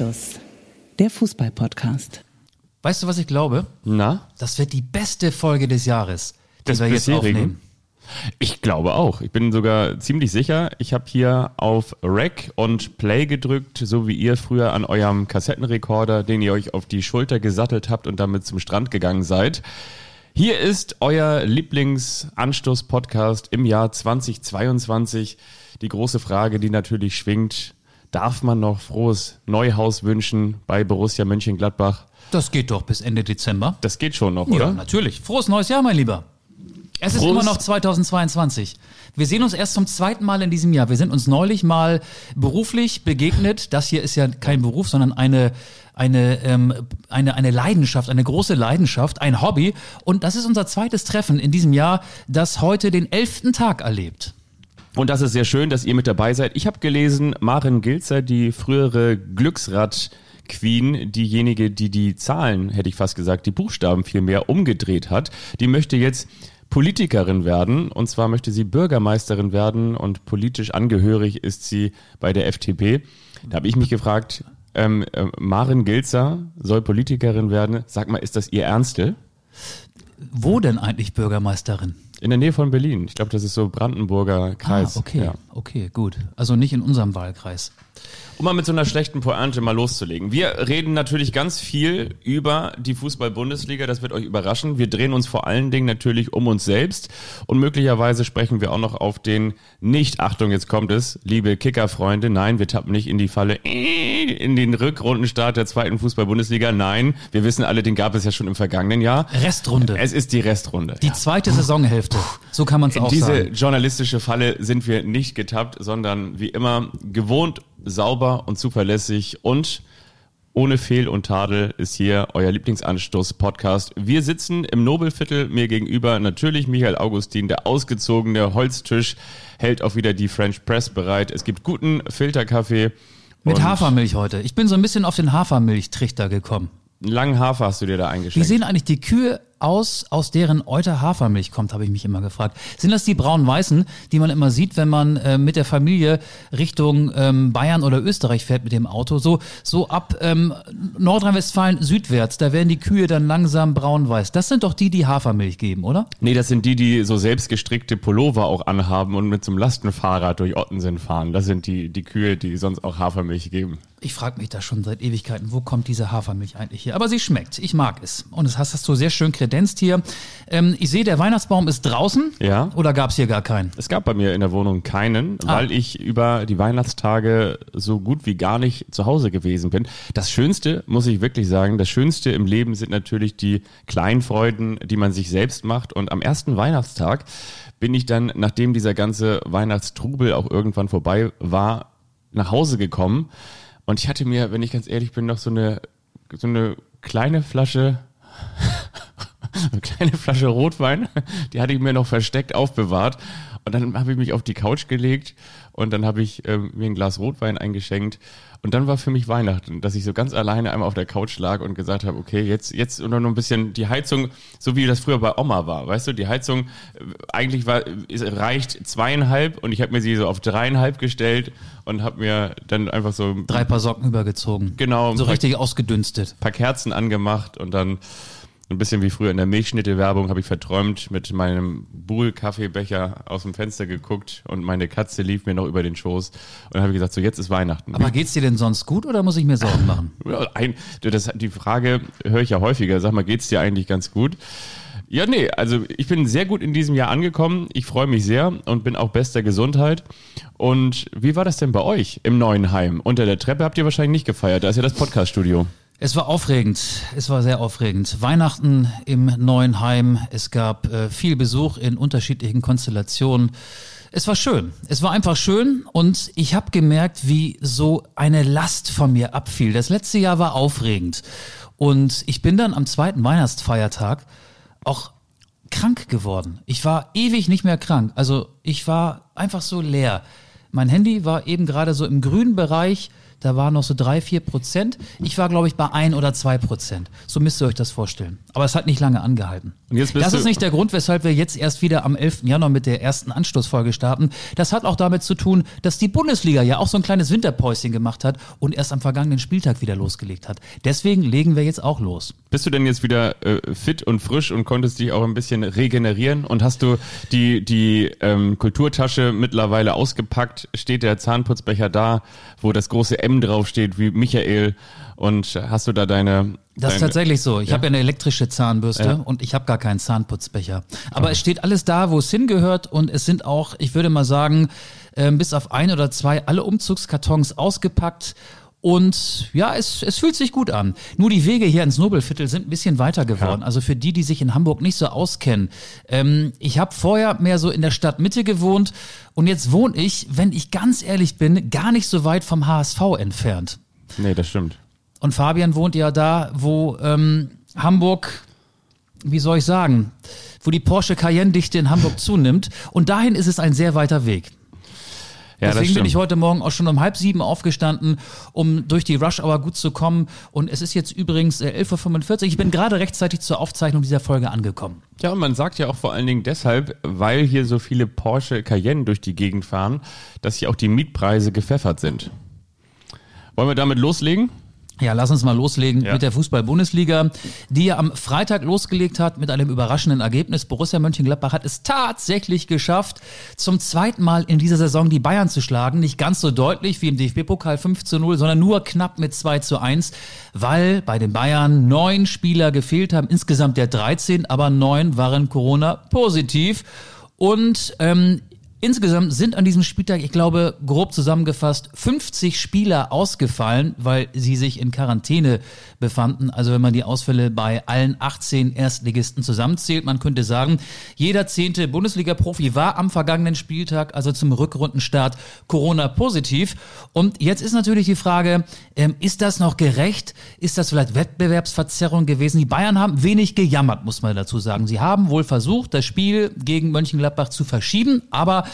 Anstoß, der Fußball-Podcast. Weißt du, was ich glaube? Na? Das wird die beste Folge des Jahres, die Des wir jetzt bisherigen? aufnehmen. Ich glaube auch. Ich bin sogar ziemlich sicher. Ich habe hier auf Rec und Play gedrückt, so wie ihr früher an eurem Kassettenrekorder, den ihr euch auf die Schulter gesattelt habt und damit zum Strand gegangen seid. Hier ist euer Lieblingsanstoß-Podcast im Jahr 2022. Die große Frage, die natürlich schwingt, darf man noch frohes Neuhaus wünschen bei Borussia Mönchengladbach? Das geht doch bis Ende Dezember. Das geht schon noch, Ja, oder? natürlich. Frohes neues Jahr, mein Lieber. Es ist Frohes- immer noch 2022. Wir sehen uns erst zum zweiten Mal in diesem Jahr. Wir sind uns neulich mal beruflich begegnet. Das hier ist ja kein Beruf, sondern eine, eine, ähm, eine, eine Leidenschaft, eine große Leidenschaft, ein Hobby. Und das ist unser zweites Treffen in diesem Jahr, das heute den elften Tag erlebt. Und das ist sehr schön, dass ihr mit dabei seid. Ich habe gelesen, Maren Gilzer, die frühere Glücksrad-Queen, diejenige, die die Zahlen, hätte ich fast gesagt, die Buchstaben viel mehr umgedreht hat, die möchte jetzt Politikerin werden. Und zwar möchte sie Bürgermeisterin werden und politisch angehörig ist sie bei der FDP. Da habe ich mich gefragt, ähm, äh, Maren Gilzer soll Politikerin werden. Sag mal, ist das ihr Ernste? Wo denn eigentlich Bürgermeisterin? In der Nähe von Berlin. Ich glaube, das ist so Brandenburger Kreis. Ah, okay, Ja. okay, gut. Also nicht in unserem Wahlkreis. Um mal mit so einer schlechten Pointe mal loszulegen. Wir reden natürlich ganz viel über die Fußball-Bundesliga, das wird euch überraschen. Wir drehen uns vor allen Dingen natürlich um uns selbst und möglicherweise sprechen wir auch noch auf den nicht, Achtung, jetzt kommt es, liebe Kicker-Freunde, nein, wir tappen nicht in die Falle äh, in den Rückrundenstart der zweiten Fußball-Bundesliga, nein, wir wissen alle, den gab es ja schon im vergangenen Jahr. Restrunde. Es ist die Restrunde. Die zweite Saisonhälfte. So kann man es auch diese sagen. journalistische Falle sind wir nicht getappt, sondern wie immer gewohnt, sauber und zuverlässig und ohne Fehl und Tadel ist hier euer Lieblingsanstoß-Podcast. Wir sitzen im Nobelviertel, mir gegenüber natürlich Michael Augustin, der ausgezogene Holztisch, hält auch wieder die French Press bereit. Es gibt guten Filterkaffee. Mit Hafermilch heute. Ich bin so ein bisschen auf den Hafermilchtrichter gekommen. Einen langen Hafer hast du dir da Wie eingeschenkt. sehen eigentlich die Kühe aus, aus deren Euter Hafermilch kommt, habe ich mich immer gefragt. Sind das die braun-weißen, die man immer sieht, wenn man äh, mit der Familie Richtung ähm, Bayern oder Österreich fährt mit dem Auto? So, so ab ähm, Nordrhein-Westfalen südwärts, da werden die Kühe dann langsam braun-weiß. Das sind doch die, die Hafermilch geben, oder? Nee, das sind die, die so selbstgestrickte Pullover auch anhaben und mit so einem Lastenfahrrad durch Ottensen fahren. Das sind die, die Kühe, die sonst auch Hafermilch geben. Ich frage mich da schon seit Ewigkeiten, wo kommt diese Hafermilch eigentlich her? Aber sie schmeckt, ich mag es. Und das hast, du sehr schön kredenzt hier. Ähm, ich sehe, der Weihnachtsbaum ist draußen. Ja. Oder gab es hier gar keinen? Es gab bei mir in der Wohnung keinen, Ah. weil ich über die Weihnachtstage so gut wie gar nicht zu Hause gewesen bin. Das Schönste, muss ich wirklich sagen, das Schönste im Leben sind natürlich die kleinen Freuden, die man sich selbst macht. Und am ersten Weihnachtstag bin ich dann, nachdem dieser ganze Weihnachtstrubel auch irgendwann vorbei war, nach Hause gekommen. Und ich hatte mir, wenn ich ganz ehrlich bin, noch so eine, so eine kleine Flasche eine kleine Flasche Rotwein, die hatte ich mir noch versteckt aufbewahrt. Und dann habe ich mich auf die Couch gelegt und dann habe ich ähm, mir ein Glas Rotwein eingeschenkt. Und dann war für mich Weihnachten, dass ich so ganz alleine einmal auf der Couch lag und gesagt habe, okay, jetzt, jetzt und dann noch ein bisschen die Heizung, so wie das früher bei Oma war, weißt du, die Heizung äh, eigentlich war, reicht zweieinhalb und ich habe mir sie so auf dreieinhalb gestellt und habe mir dann einfach so Drei Paar Socken übergezogen. Genau. So richtig ausgedünstet. paar Kerzen angemacht und dann ein bisschen wie früher in der Milchschnitte-Werbung habe ich verträumt mit meinem Buhl-Kaffeebecher aus dem Fenster geguckt und meine Katze lief mir noch über den Schoß. Und dann habe ich gesagt, so jetzt ist Weihnachten. Aber geht's dir denn sonst gut oder muss ich mir Sorgen machen? Ein, das, die Frage höre ich ja häufiger. Sag mal, geht's dir eigentlich ganz gut? Ja, nee, also ich bin sehr gut in diesem Jahr angekommen. Ich freue mich sehr und bin auch bester Gesundheit. Und wie war das denn bei euch im neuen Heim? Unter der Treppe habt ihr wahrscheinlich nicht gefeiert. Da ist ja das Podcaststudio. Es war aufregend. Es war sehr aufregend. Weihnachten im neuen Heim. Es gab äh, viel Besuch in unterschiedlichen Konstellationen. Es war schön. Es war einfach schön und ich habe gemerkt, wie so eine Last von mir abfiel. Das letzte Jahr war aufregend und ich bin dann am zweiten Weihnachtsfeiertag auch krank geworden. Ich war ewig nicht mehr krank. Also ich war einfach so leer. Mein Handy war eben gerade so im grünen Bereich Da waren noch so drei, vier Prozent. Ich war, glaube ich, bei ein oder zwei Prozent. So müsst ihr euch das vorstellen. Aber es hat nicht lange angehalten. Das ist nicht der Grund, weshalb wir jetzt erst wieder am 11. Januar mit der ersten Anstoßfolge starten. Das hat auch damit zu tun, dass die Bundesliga ja auch so ein kleines Winterpäuschen gemacht hat und erst am vergangenen Spieltag wieder losgelegt hat. Deswegen legen wir jetzt auch los. Bist du denn jetzt wieder äh, fit und frisch und konntest dich auch ein bisschen regenerieren? Und hast du die, die ähm, Kulturtasche mittlerweile ausgepackt? Steht der Zahnputzbecher da, wo das große M draufsteht, wie Michael? Und hast du da deine. Das ist deine, tatsächlich so. Ich Ja. habe ja eine elektrische Zahnbürste Ja. und ich habe gar keinen Zahnputzbecher. Aber es steht alles da, wo es hingehört und es sind auch, ich würde mal sagen, ähm, bis auf ein oder zwei alle Umzugskartons ausgepackt. Und ja, es, es fühlt sich gut an. Nur die Wege hier ins Nobelviertel sind ein bisschen weiter geworden. Ja. Also für die, die sich in Hamburg nicht so auskennen. Ähm, ich habe vorher mehr so in der Stadtmitte gewohnt und jetzt wohne ich, wenn ich ganz ehrlich bin, gar nicht so weit vom HSV entfernt. Nee, das stimmt. Und Fabian wohnt ja da, wo ähm, Hamburg, wie soll ich sagen, wo die Porsche Cayenne-Dichte in Hamburg zunimmt. Und dahin ist es ein sehr weiter Weg. Ja, Deswegen bin ich heute Morgen auch schon um halb sieben aufgestanden, um durch die Rush Hour gut zu kommen. Und es ist jetzt übrigens äh, 11.45 Uhr. Ich bin gerade rechtzeitig zur Aufzeichnung dieser Folge angekommen. Ja, und man sagt ja auch vor allen Dingen deshalb, weil hier so viele Porsche Cayenne durch die Gegend fahren, dass hier auch die Mietpreise gepfeffert sind. Wollen wir damit loslegen? Ja, lass uns mal loslegen Ja. mit der Fußball-Bundesliga, die ja am Freitag losgelegt hat mit einem überraschenden Ergebnis. Borussia Mönchengladbach hat es tatsächlich geschafft, zum zweiten Mal in dieser Saison die Bayern zu schlagen. Nicht ganz so deutlich wie im DFB-Pokal 5 zu 0, sondern nur knapp mit 2 zu 1, weil bei den Bayern neun Spieler gefehlt haben. Insgesamt ja 13, aber neun waren Corona-positiv. Und ähm, Insgesamt sind an diesem Spieltag, ich glaube, grob zusammengefasst, 50 Spieler ausgefallen, weil sie sich in Quarantäne befanden. Also wenn man die Ausfälle bei allen 18 Erstligisten zusammenzählt, man könnte sagen, jeder zehnte Bundesliga-Profi war am vergangenen Spieltag, also zum Rückrundenstart, Corona-positiv. Und jetzt ist natürlich die Frage, ähm, ist das noch gerecht? Ist das vielleicht Wettbewerbsverzerrung gewesen? Die Bayern haben wenig gejammert, muss man dazu sagen. Sie haben wohl versucht, das Spiel gegen Mönchengladbach zu verschieben, aber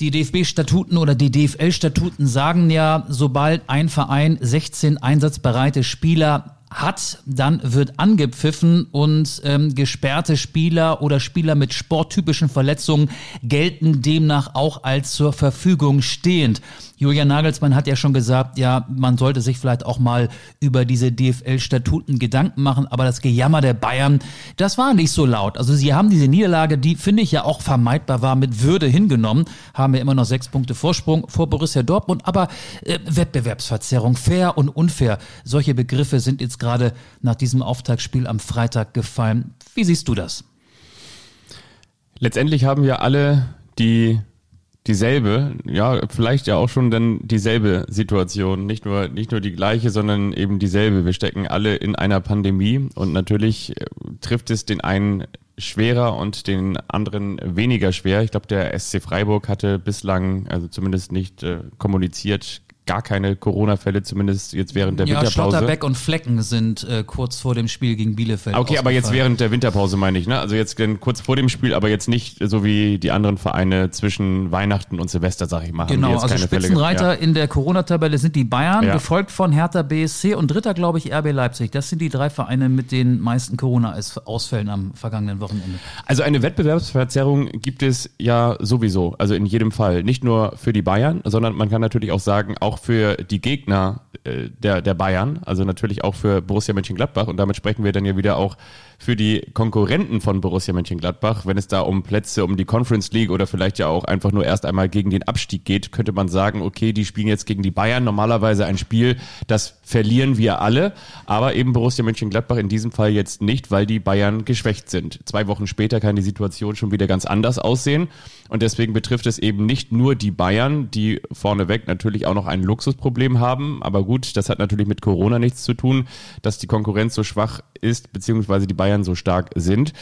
die DFB-Statuten oder die DFL-Statuten sagen ja, sobald ein Verein 16 einsatzbereite Spieler hat, dann wird angepfiffen und ähm, gesperrte Spieler oder Spieler mit sporttypischen Verletzungen gelten demnach auch als zur Verfügung stehend. Julian Nagelsmann hat ja schon gesagt, ja, man sollte sich vielleicht auch mal über diese DFL-Statuten Gedanken machen, aber das Gejammer der Bayern, das war nicht so laut. Also sie haben diese Niederlage, die finde ich ja auch vermeidbar war, mit Würde hingenommen, haben wir immer noch sechs Punkte Vorsprung vor Borussia Dortmund, aber äh, Wettbewerbsverzerrung, fair und unfair, solche Begriffe sind jetzt gerade nach diesem Auftaktspiel am Freitag gefallen. Wie siehst du das? Letztendlich haben wir alle die dieselbe, ja, vielleicht ja auch schon dann dieselbe Situation, nicht nur nicht nur die gleiche, sondern eben dieselbe. Wir stecken alle in einer Pandemie und natürlich äh, trifft es den einen schwerer und den anderen weniger schwer. Ich glaube, der SC Freiburg hatte bislang, also zumindest nicht äh, kommuniziert, gar keine Corona-Fälle, zumindest jetzt während der Ja, Winterpause. Schlotterbeck und Flecken sind äh, kurz vor dem Spiel gegen Bielefeld. Okay, aber jetzt während der Winterpause meine ich, ne? Also jetzt kurz vor dem Spiel, aber jetzt nicht so wie die anderen Vereine zwischen Weihnachten und Silvester, sag ich mal. Genau, also keine Fälle Spitzenreiter gehabt. in der Corona-Tabelle sind die Bayern, Ja. gefolgt von Hertha BSC und dritter, glaube ich, RB Leipzig. Das sind die drei Vereine mit den meisten Corona-Ausfällen am vergangenen Wochenende. Also eine Wettbewerbsverzerrung gibt es ja sowieso, also in jedem Fall. Nicht nur für die Bayern, sondern man kann natürlich auch sagen, auch für die Gegner äh, der, der Bayern, also natürlich auch für Borussia Mönchengladbach. Und damit sprechen wir dann ja wieder auch für die Konkurrenten von Borussia Mönchengladbach. Wenn es da um Plätze, um die Conference League oder vielleicht ja auch einfach nur erst einmal gegen den Abstieg geht, könnte man sagen, okay, die spielen jetzt gegen die Bayern. Normalerweise ein Spiel, das verlieren wir alle. Aber eben Borussia Mönchengladbach in diesem Fall jetzt nicht, weil die Bayern geschwächt sind. Zwei Wochen später kann die Situation schon wieder ganz anders aussehen. Und deswegen betrifft es eben nicht nur die Bayern, die vorneweg natürlich auch noch ein Luxusproblem haben. Aber gut, das hat natürlich mit Corona nichts zu tun, dass die Konkurrenz so schwach ist, beziehungsweise die Bayern so stark sind.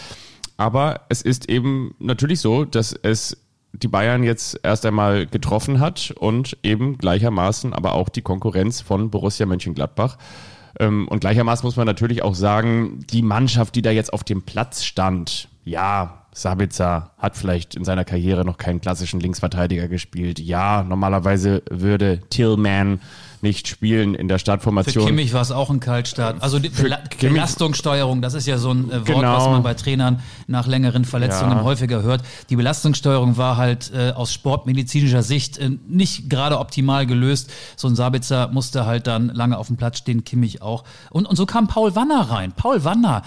Aber es ist eben natürlich so, dass es die Bayern jetzt erst einmal getroffen hat und eben gleichermaßen aber auch die Konkurrenz von Borussia Mönchengladbach. Ähm, Und gleichermaßen muss man natürlich auch sagen, die Mannschaft, die da jetzt auf dem Platz stand, ja, Sabitzer hat vielleicht in seiner Karriere noch keinen klassischen Linksverteidiger gespielt. Ja, normalerweise würde Tillman nicht spielen in der Für Startformation. Kimmich war es auch ein Kaltstart. Also die Bela Kimmich- Belastungssteuerung, das ist ja so ein äh, Wort, Genau. was man bei Trainern nach längeren Verletzungen Ja. häufiger hört. Die Belastungssteuerung war halt äh, aus sportmedizinischer Sicht äh, nicht gerade optimal gelöst. So ein Sabitzer musste halt dann lange auf dem Platz stehen, Kimmich auch. Und, und so kam Paul Wanner rein. Paul Wanner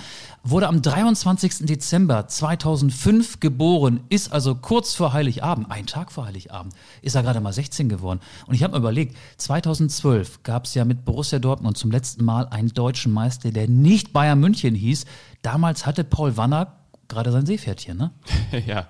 wurde am 23. Dezember 2005 geboren, ist also kurz vor Heiligabend, ein Tag vor Heiligabend, ist er gerade mal 16 geworden. Und ich habe mir überlegt, 2012 gab es ja mit Borussia Dortmund zum letzten Mal einen deutschen Meister, der nicht Bayern München hieß. Damals hatte Paul Wanner gerade sein Seepferdchen, ne? ja.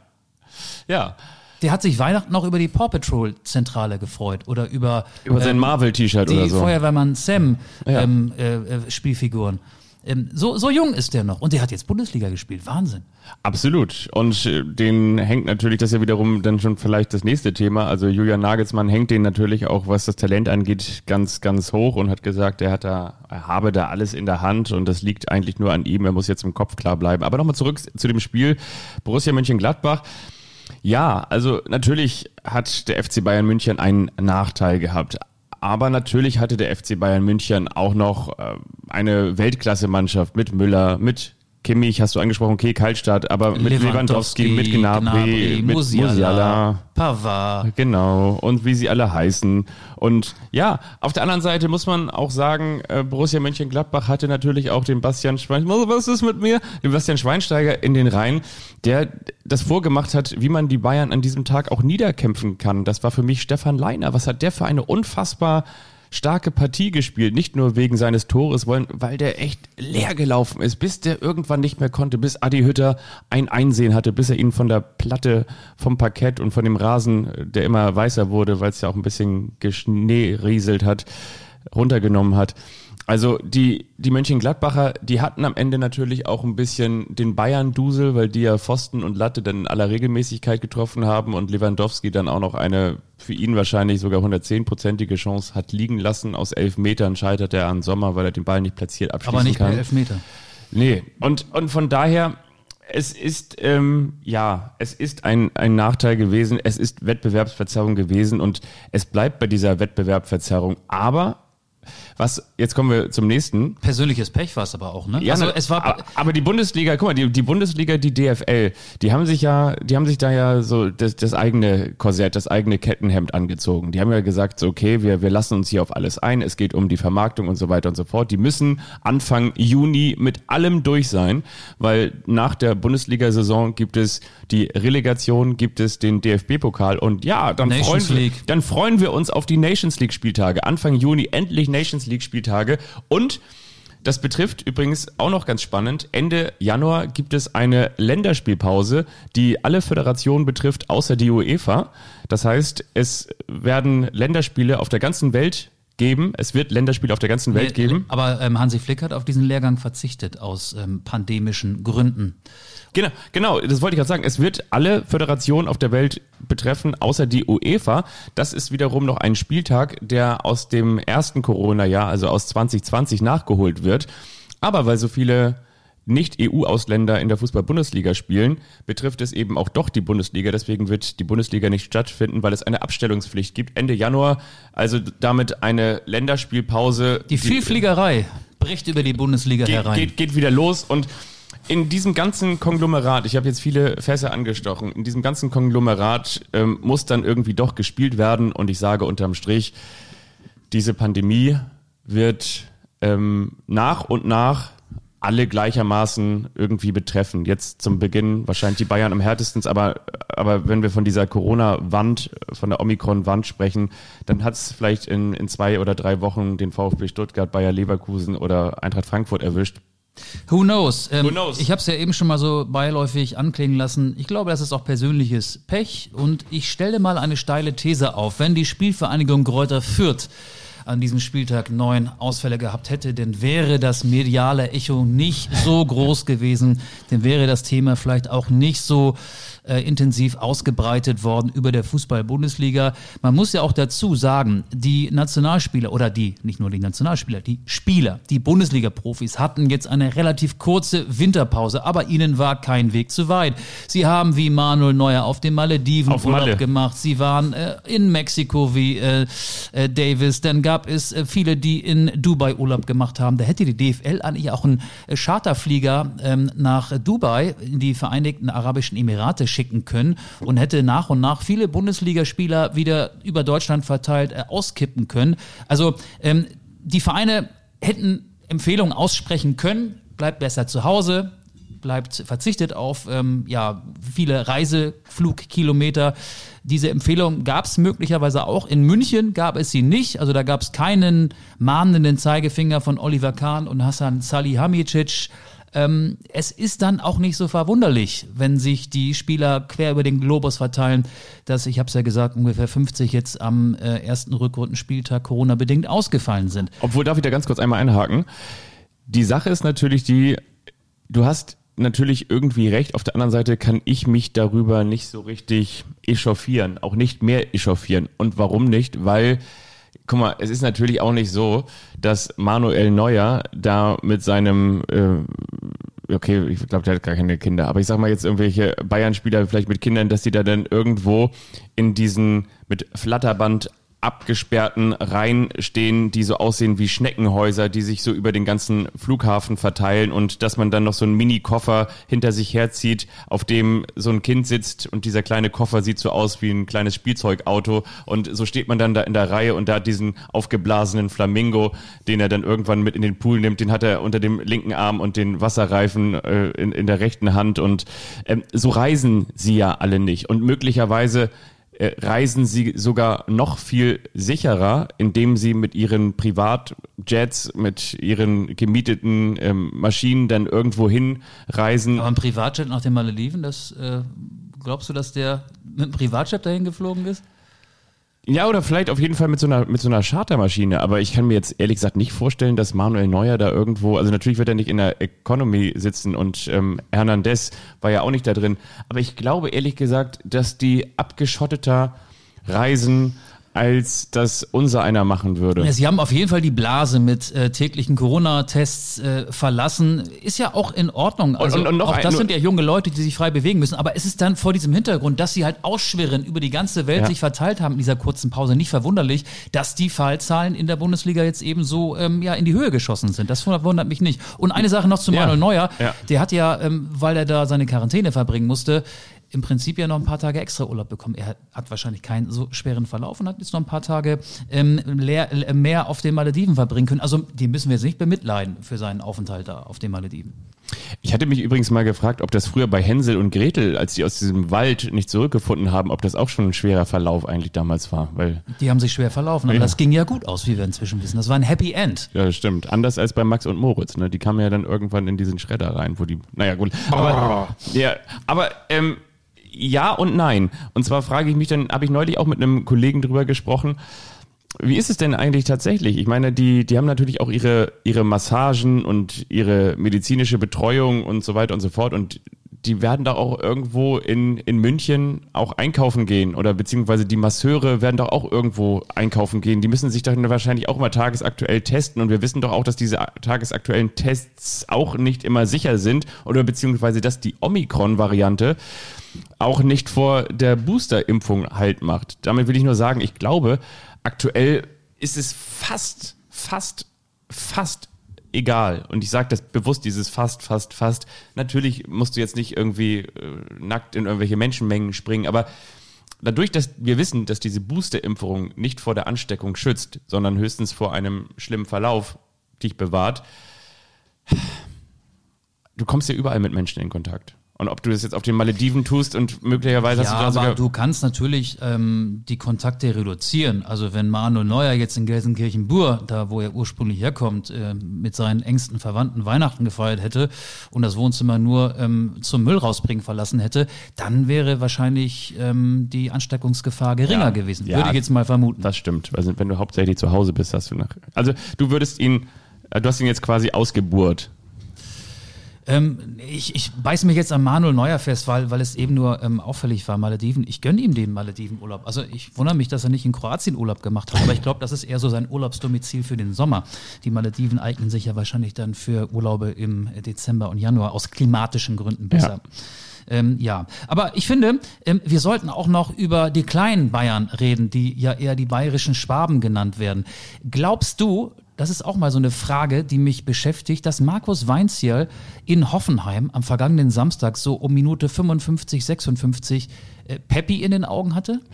Ja. Der hat sich Weihnachten noch über die Paw Patrol Zentrale gefreut oder über, Über sein ähm, Marvel-T-Shirt die oder so. Feuerwehrmann Sam Ja. ähm, äh, äh, Spielfiguren. Ähm, so, so jung ist der noch und der hat jetzt Bundesliga gespielt. Wahnsinn. Absolut. Und äh, den hängt natürlich, das ist ja wiederum dann schon vielleicht das nächste Thema. Also Julian Nagelsmann hängt den natürlich auch, was das Talent angeht, ganz, ganz hoch und hat gesagt, er hat da, er habe da alles in der Hand und das liegt eigentlich nur an ihm. Er muss jetzt im Kopf klar bleiben. Aber nochmal zurück zu dem Spiel Borussia Mönchengladbach. Ja, also natürlich hat der FC Bayern München einen Nachteil gehabt. Aber natürlich hatte der FC Bayern München auch noch äh, eine Weltklasse-Mannschaft mit Müller, mit Kimmich, hast du angesprochen, okay, Kaltstart, aber mit Lewandowski, mit Gnabry, mit Musiala, Musiala. Pavard. Genau, und wie sie alle heißen. Und ja, auf der anderen Seite muss man auch sagen, äh, Borussia Mönchengladbach hatte natürlich auch den Bastian Schweinsteiger, was ist mit mir? Den Bastian Schweinsteiger in den Reihen, der das vorgemacht hat, wie man die Bayern an diesem Tag auch niederkämpfen kann. Das war für mich Stefan Leiner. Was hat der für eine unfassbar starke Partie gespielt, nicht nur wegen seines Tores, weil weil der echt leer gelaufen ist, bis der irgendwann nicht mehr konnte, bis Adi Hütter ein Einsehen hatte, bis er ihn von der Platte, vom Parkett und von dem Rasen, der immer weißer wurde, weil es ja auch ein bisschen geschneerieselt hat, runtergenommen hat. Also die, die Mönchengladbacher, die hatten am Ende natürlich auch ein bisschen den Bayern-Dusel, weil die ja Pfosten und Latte dann in aller Regelmäßigkeit getroffen haben und Lewandowski dann auch noch eine für ihn wahrscheinlich sogar 110-prozentige Chance hat liegen lassen. Aus elf Metern scheitert er an Sommer, weil er den Ball nicht platziert abschließen Aber nicht kann. mehr Elfmeter. Nee, und, und von daher, es ist, ähm, ja, es ist ein, ein Nachteil gewesen, es ist Wettbewerbsverzerrung gewesen und es bleibt bei dieser Wettbewerbsverzerrung. Aber, was, jetzt kommen wir zum nächsten. Persönliches Pech war es aber auch, ne? Ja, also es war aber die Bundesliga, guck mal, die, die Bundesliga, die DFL, die haben sich ja, die haben sich da ja so das, das eigene Korsett, das eigene Kettenhemd angezogen. Die haben ja gesagt, so, okay, wir, wir lassen uns hier auf alles ein, es geht um die Vermarktung und so weiter und so fort. Die müssen Anfang Juni mit allem durch sein, weil nach der Bundesliga-Saison gibt es die Relegation, gibt es den DFB-Pokal und ja, dann Nations freuen wir, dann freuen wir uns auf die Nations League Spieltage. Anfang Juni endlich Nations League Spieltage und das betrifft übrigens auch noch ganz spannend. Ende Januar gibt es eine Länderspielpause, die alle Föderationen betrifft, außer die UEFA. Das heißt, es werden Länderspiele auf der ganzen Welt geben. Es wird Länderspiele auf der ganzen Welt geben. Aber ähm, Hansi Flick hat auf diesen Lehrgang verzichtet aus ähm, pandemischen Gründen. Genau, genau, das wollte ich gerade sagen. Es wird alle Föderationen auf der Welt betreffen, außer die UEFA. Das ist wiederum noch ein Spieltag, der aus dem ersten Corona-Jahr, also aus 2020, nachgeholt wird. Aber weil so viele Nicht-EU-Ausländer in der Fußball-Bundesliga spielen, betrifft es eben auch doch die Bundesliga. Deswegen wird die Bundesliga nicht stattfinden, weil es eine Abstellungspflicht gibt. Ende Januar, also damit eine Länderspielpause. Die Vielfliegerei bricht über die Bundesliga geht, herein. geht, geht wieder los und in diesem ganzen Konglomerat, ich habe jetzt viele Fässer angestochen, in diesem ganzen Konglomerat ähm, muss dann irgendwie doch gespielt werden und ich sage unterm Strich, diese Pandemie wird ähm, nach und nach alle gleichermaßen irgendwie betreffen. Jetzt zum Beginn wahrscheinlich die Bayern am härtesten, aber, aber wenn wir von dieser Corona-Wand, von der Omikron-Wand sprechen, dann hat es vielleicht in, in zwei oder drei Wochen den VfB Stuttgart, Bayer Leverkusen oder Eintracht Frankfurt erwischt. Who knows? Ähm, Who knows? Ich habe es ja eben schon mal so beiläufig anklingen lassen. Ich glaube, das ist auch persönliches Pech. Und ich stelle mal eine steile These auf. Wenn die Spielvereinigung Gräuter Fürth an diesem Spieltag neun Ausfälle gehabt hätte, dann wäre das mediale Echo nicht so groß gewesen, dann wäre das Thema vielleicht auch nicht so äh, intensiv ausgebreitet worden über der Fußball-Bundesliga. Man muss ja auch dazu sagen, die Nationalspieler oder die, nicht nur die Nationalspieler, die Spieler, die Bundesliga-Profis hatten jetzt eine relativ kurze Winterpause, aber ihnen war kein Weg zu weit. Sie haben wie Manuel Neuer auf den Malediven Auf Urlaub Malle. gemacht, sie waren äh, in Mexiko wie äh, äh, Davis, dann gab es äh, viele, die in Dubai Urlaub gemacht haben. Da hätte die DFL eigentlich auch einen äh, Charterflieger ähm, nach Dubai in die Vereinigten Arabischen Emirate schicken können und hätte nach und nach viele Bundesligaspieler wieder über Deutschland verteilt äh, auskippen können. Also ähm, die Vereine hätten Empfehlungen aussprechen können, bleibt besser zu Hause, bleibt verzichtet auf ähm, ja, viele Reiseflugkilometer. Diese Empfehlung gab es möglicherweise auch. In München gab es sie nicht. Also da gab es keinen mahnenden Zeigefinger von Oliver Kahn und Hassan Salihamidzic. Ähm, es ist dann auch nicht so verwunderlich, wenn sich die Spieler quer über den Globus verteilen, dass, ich habe es ja gesagt, ungefähr 50 jetzt am äh, ersten Rückrundenspieltag Corona-bedingt ausgefallen sind. Obwohl, darf ich da ganz kurz einmal einhaken? Die Sache ist natürlich die, du hast natürlich irgendwie recht. Auf der anderen Seite kann ich mich darüber nicht so richtig echauffieren, auch nicht mehr echauffieren. Und warum nicht? Weil, guck mal, es ist natürlich auch nicht so, dass Manuel Neuer da mit seinem, äh, okay, ich glaube, der hat gar keine Kinder, aber ich sag mal jetzt irgendwelche Bayern-Spieler vielleicht mit Kindern, dass die da dann irgendwo in diesen mit Flatterband abgesperrten Reihen stehen, die so aussehen wie Schneckenhäuser, die sich so über den ganzen Flughafen verteilen und dass man dann noch so einen Mini-Koffer hinter sich herzieht, auf dem so ein Kind sitzt und dieser kleine Koffer sieht so aus wie ein kleines Spielzeugauto und so steht man dann da in der Reihe und da hat diesen aufgeblasenen Flamingo, den er dann irgendwann mit in den Pool nimmt, den hat er unter dem linken Arm und den Wasserreifen äh, in, in der rechten Hand und ähm, so reisen sie ja alle nicht und möglicherweise reisen sie sogar noch viel sicherer, indem sie mit ihren Privatjets, mit ihren gemieteten ähm, Maschinen dann irgendwo hinreisen. Aber ein Privatjet nach den Malediven, das äh, glaubst du, dass der mit einem Privatjet dahin geflogen ist? Ja, oder vielleicht auf jeden Fall mit so einer, mit so einer Chartermaschine. Aber ich kann mir jetzt ehrlich gesagt nicht vorstellen, dass Manuel Neuer da irgendwo, also natürlich wird er nicht in der Economy sitzen und ähm, Hernandez war ja auch nicht da drin. Aber ich glaube ehrlich gesagt, dass die abgeschotteter reisen als das unser einer machen würde. Sie haben auf jeden Fall die Blase mit äh, täglichen Corona-Tests äh, verlassen. Ist ja auch in Ordnung. Also und, und, und auch das sind ja junge Leute, die sich frei bewegen müssen. Aber es ist dann vor diesem Hintergrund, dass sie halt ausschwirren, über die ganze Welt ja. sich verteilt haben in dieser kurzen Pause, nicht verwunderlich, dass die Fallzahlen in der Bundesliga jetzt eben so ähm, ja, in die Höhe geschossen sind. Das wundert mich nicht. Und eine Sache noch zu Manuel ja. Neuer. Ja. Der hat ja, ähm, weil er da seine Quarantäne verbringen musste, im Prinzip ja noch ein paar Tage extra Urlaub bekommen. Er hat wahrscheinlich keinen so schweren Verlauf und hat jetzt noch ein paar Tage ähm, leer, mehr auf den Malediven verbringen können. Also die müssen wir jetzt nicht bemitleiden für seinen Aufenthalt da auf den Malediven. Ich hatte mich übrigens mal gefragt, ob das früher bei Hänsel und Gretel, als die aus diesem Wald nicht zurückgefunden haben, ob das auch schon ein schwerer Verlauf eigentlich damals war. Weil die haben sich schwer verlaufen, aber ja. das ging ja gut aus, wie wir inzwischen wissen. Das war ein Happy End. Ja, stimmt. Anders als bei Max und Moritz. Ne? Die kamen ja dann irgendwann in diesen Schredder rein, wo die. Naja, gut. Aber, oh. ja, aber ähm, ja und nein. Und zwar frage ich mich dann, habe ich neulich auch mit einem Kollegen drüber gesprochen, wie ist es denn eigentlich tatsächlich? Ich meine, die, die haben natürlich auch ihre, ihre Massagen und ihre medizinische Betreuung und so weiter und so fort. Und die werden da auch irgendwo in, in München auch einkaufen gehen oder beziehungsweise die Masseure werden doch auch irgendwo einkaufen gehen. Die müssen sich dann wahrscheinlich auch immer tagesaktuell testen und wir wissen doch auch, dass diese tagesaktuellen Tests auch nicht immer sicher sind oder beziehungsweise dass die Omikron-Variante auch nicht vor der Booster-Impfung halt macht. Damit will ich nur sagen, ich glaube, aktuell ist es fast, fast, fast egal. Und ich sage das bewusst, dieses fast, fast, fast. Natürlich musst du jetzt nicht irgendwie äh, nackt in irgendwelche Menschenmengen springen, aber dadurch, dass wir wissen, dass diese Booster-Impfung nicht vor der Ansteckung schützt, sondern höchstens vor einem schlimmen Verlauf dich bewahrt, du kommst ja überall mit Menschen in Kontakt. Und ob du das jetzt auf den Malediven tust und möglicherweise ja, hast du da sogar. Aber du kannst natürlich ähm, die Kontakte reduzieren. Also wenn Manuel Neuer jetzt in Gelsenkirchen-Bur, da wo er ursprünglich herkommt, äh, mit seinen engsten Verwandten Weihnachten gefeiert hätte und das Wohnzimmer nur ähm, zum Müll rausbringen verlassen hätte, dann wäre wahrscheinlich ähm, die Ansteckungsgefahr geringer ja, gewesen. Ja, würde ich jetzt mal vermuten. Das stimmt. Also wenn du hauptsächlich zu Hause bist, hast du nach. Also du würdest ihn, äh, du hast ihn jetzt quasi ausgeburt. Ähm, ich, ich beiß mich jetzt am Manuel Neuer fest, weil, weil es eben nur ähm, auffällig war, Malediven. Ich gönne ihm den Malediven-Urlaub. Also ich wundere mich, dass er nicht in Kroatien Urlaub gemacht hat, aber ich glaube, das ist eher so sein Urlaubsdomizil für den Sommer. Die Malediven eignen sich ja wahrscheinlich dann für Urlaube im Dezember und Januar aus klimatischen Gründen besser. Ja. Ähm, ja, aber ich finde, ähm, wir sollten auch noch über die kleinen Bayern reden, die ja eher die bayerischen Schwaben genannt werden. Glaubst du, das ist auch mal so eine Frage, die mich beschäftigt, dass Markus Weinzierl in Hoffenheim am vergangenen Samstag so um Minute 55, 56 äh, Peppi in den Augen hatte?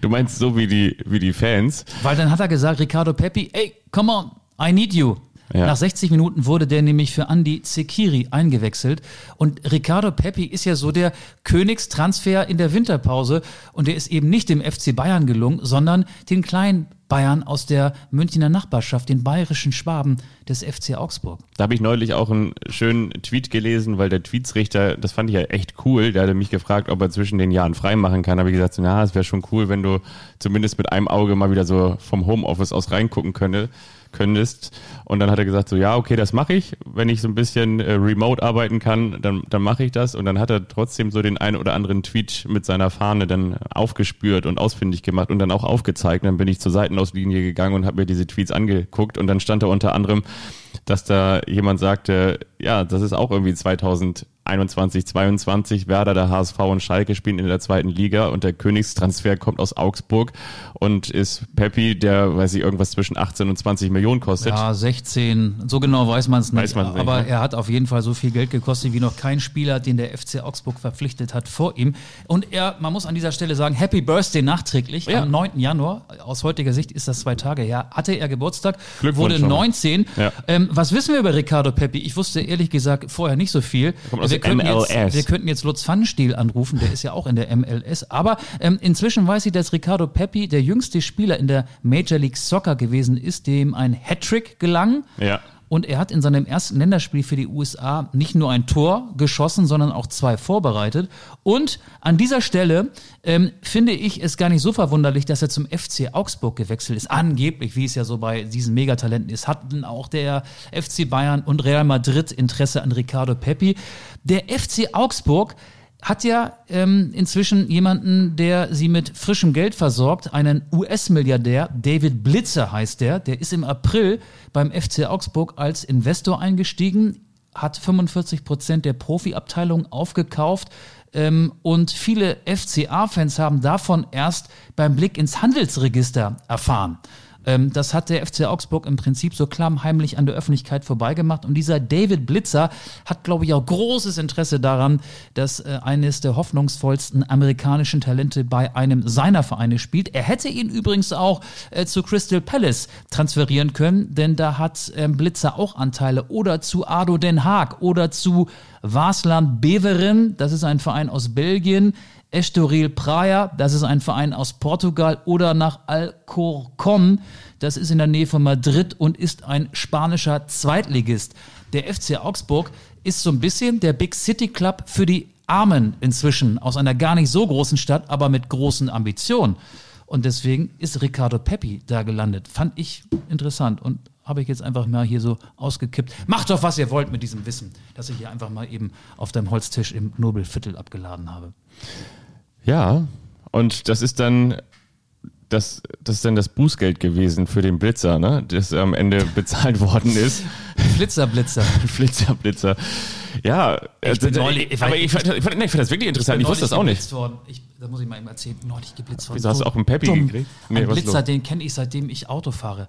Du meinst so wie die, wie die Fans? Weil dann hat er gesagt, Ricardo Peppi, ey, come on, I need you. Ja. Nach 60 Minuten wurde der nämlich für Andy Zekiri eingewechselt. Und Ricardo Peppi ist ja so der Königstransfer in der Winterpause. Und der ist eben nicht dem FC Bayern gelungen, sondern den kleinen Bayern aus der Münchner Nachbarschaft, den bayerischen Schwaben des FC Augsburg. Da habe ich neulich auch einen schönen Tweet gelesen, weil der Tweetsrichter, das fand ich ja echt cool, der hatte mich gefragt, ob er zwischen den Jahren freimachen kann. Habe ich gesagt, na, es wäre schon cool, wenn du zumindest mit einem Auge mal wieder so vom Homeoffice aus reingucken könne, könntest. Und dann hat er gesagt, so, ja, okay, das mache ich. Wenn ich so ein bisschen äh, remote arbeiten kann, dann, dann mache ich das. Und dann hat er trotzdem so den einen oder anderen Tweet mit seiner Fahne dann aufgespürt und ausfindig gemacht und dann auch aufgezeigt. Und dann bin ich zur Seitenauslinie gegangen und habe mir diese Tweets angeguckt. Und dann stand da unter anderem, dass da jemand sagte, ja, das ist auch irgendwie 2000 21, 22 Werder, der HSV und Schalke spielen in der zweiten Liga und der Königstransfer kommt aus Augsburg und ist Peppi, der, weiß ich, irgendwas zwischen 18 und 20 Millionen kostet. Ja, 16, so genau weiß man es nicht. Weiß man's nicht, aber ne? er hat auf jeden Fall so viel Geld gekostet wie noch kein Spieler, den der FC Augsburg verpflichtet hat vor ihm. Und er, man muss an dieser Stelle sagen, Happy Birthday nachträglich. Ja. Am 9. Januar, aus heutiger Sicht ist das zwei Tage her, hatte er Geburtstag, Glückwunsch wurde schon mal. 19. Ja. Ähm, was wissen wir über Ricardo Peppi? Ich wusste ehrlich gesagt vorher nicht so viel. kommt aus wir, könnten jetzt, MLS. wir könnten jetzt Lutz Pfannenstiel anrufen, der ist ja auch in der MLS. Aber ähm, inzwischen weiß ich, dass Ricardo Peppi der jüngste Spieler in der Major League Soccer gewesen ist, dem ein Hattrick gelang. Ja. Und er hat in seinem ersten Länderspiel für die USA nicht nur ein Tor geschossen, sondern auch zwei vorbereitet. Und an dieser Stelle ähm, finde ich es gar nicht so verwunderlich, dass er zum FC Augsburg gewechselt ist. Angeblich, wie es ja so bei diesen Megatalenten ist, hatten auch der FC Bayern und Real Madrid Interesse an Ricardo Peppi. Der FC Augsburg hat ja ähm, inzwischen jemanden, der sie mit frischem Geld versorgt, einen US-Milliardär, David Blitzer heißt der, der ist im April beim FC Augsburg als Investor eingestiegen, hat 45 Prozent der Profiabteilung aufgekauft ähm, und viele FCA-Fans haben davon erst beim Blick ins Handelsregister erfahren. Ähm, das hat der FC Augsburg im Prinzip so klammheimlich an der Öffentlichkeit vorbeigemacht. Und dieser David Blitzer hat, glaube ich, auch großes Interesse daran, dass äh, eines der hoffnungsvollsten amerikanischen Talente bei einem seiner Vereine spielt. Er hätte ihn übrigens auch äh, zu Crystal Palace transferieren können, denn da hat ähm, Blitzer auch Anteile. Oder zu Ado Den Haag oder zu Wasland Beveren, das ist ein Verein aus Belgien. Estoril Praia, das ist ein Verein aus Portugal, oder nach Alcorcon, das ist in der Nähe von Madrid und ist ein spanischer Zweitligist. Der FC Augsburg ist so ein bisschen der Big City Club für die Armen inzwischen, aus einer gar nicht so großen Stadt, aber mit großen Ambitionen. Und deswegen ist Ricardo Peppi da gelandet. Fand ich interessant und habe ich jetzt einfach mal hier so ausgekippt. Macht doch, was ihr wollt mit diesem Wissen, das ich hier einfach mal eben auf deinem Holztisch im Nobelviertel abgeladen habe. Ja, und das ist dann das, das ist dann das Bußgeld gewesen für den Blitzer, ne? Das am Ende bezahlt worden ist. Flitzer, Blitzer. Flitzer, Blitzer. Ja, Ich äh, neulich- ich- aber ich fand, ich, fand, ich fand das wirklich interessant. Ich, wusste das auch nicht. Worden. Ich, da muss ich mal eben erzählen, neulich geblitzt worden. Wieso, hast du auch einen Peppi dumm. gekriegt? Nee, Ein Blitzer, los? den kenne ich seitdem ich Auto fahre.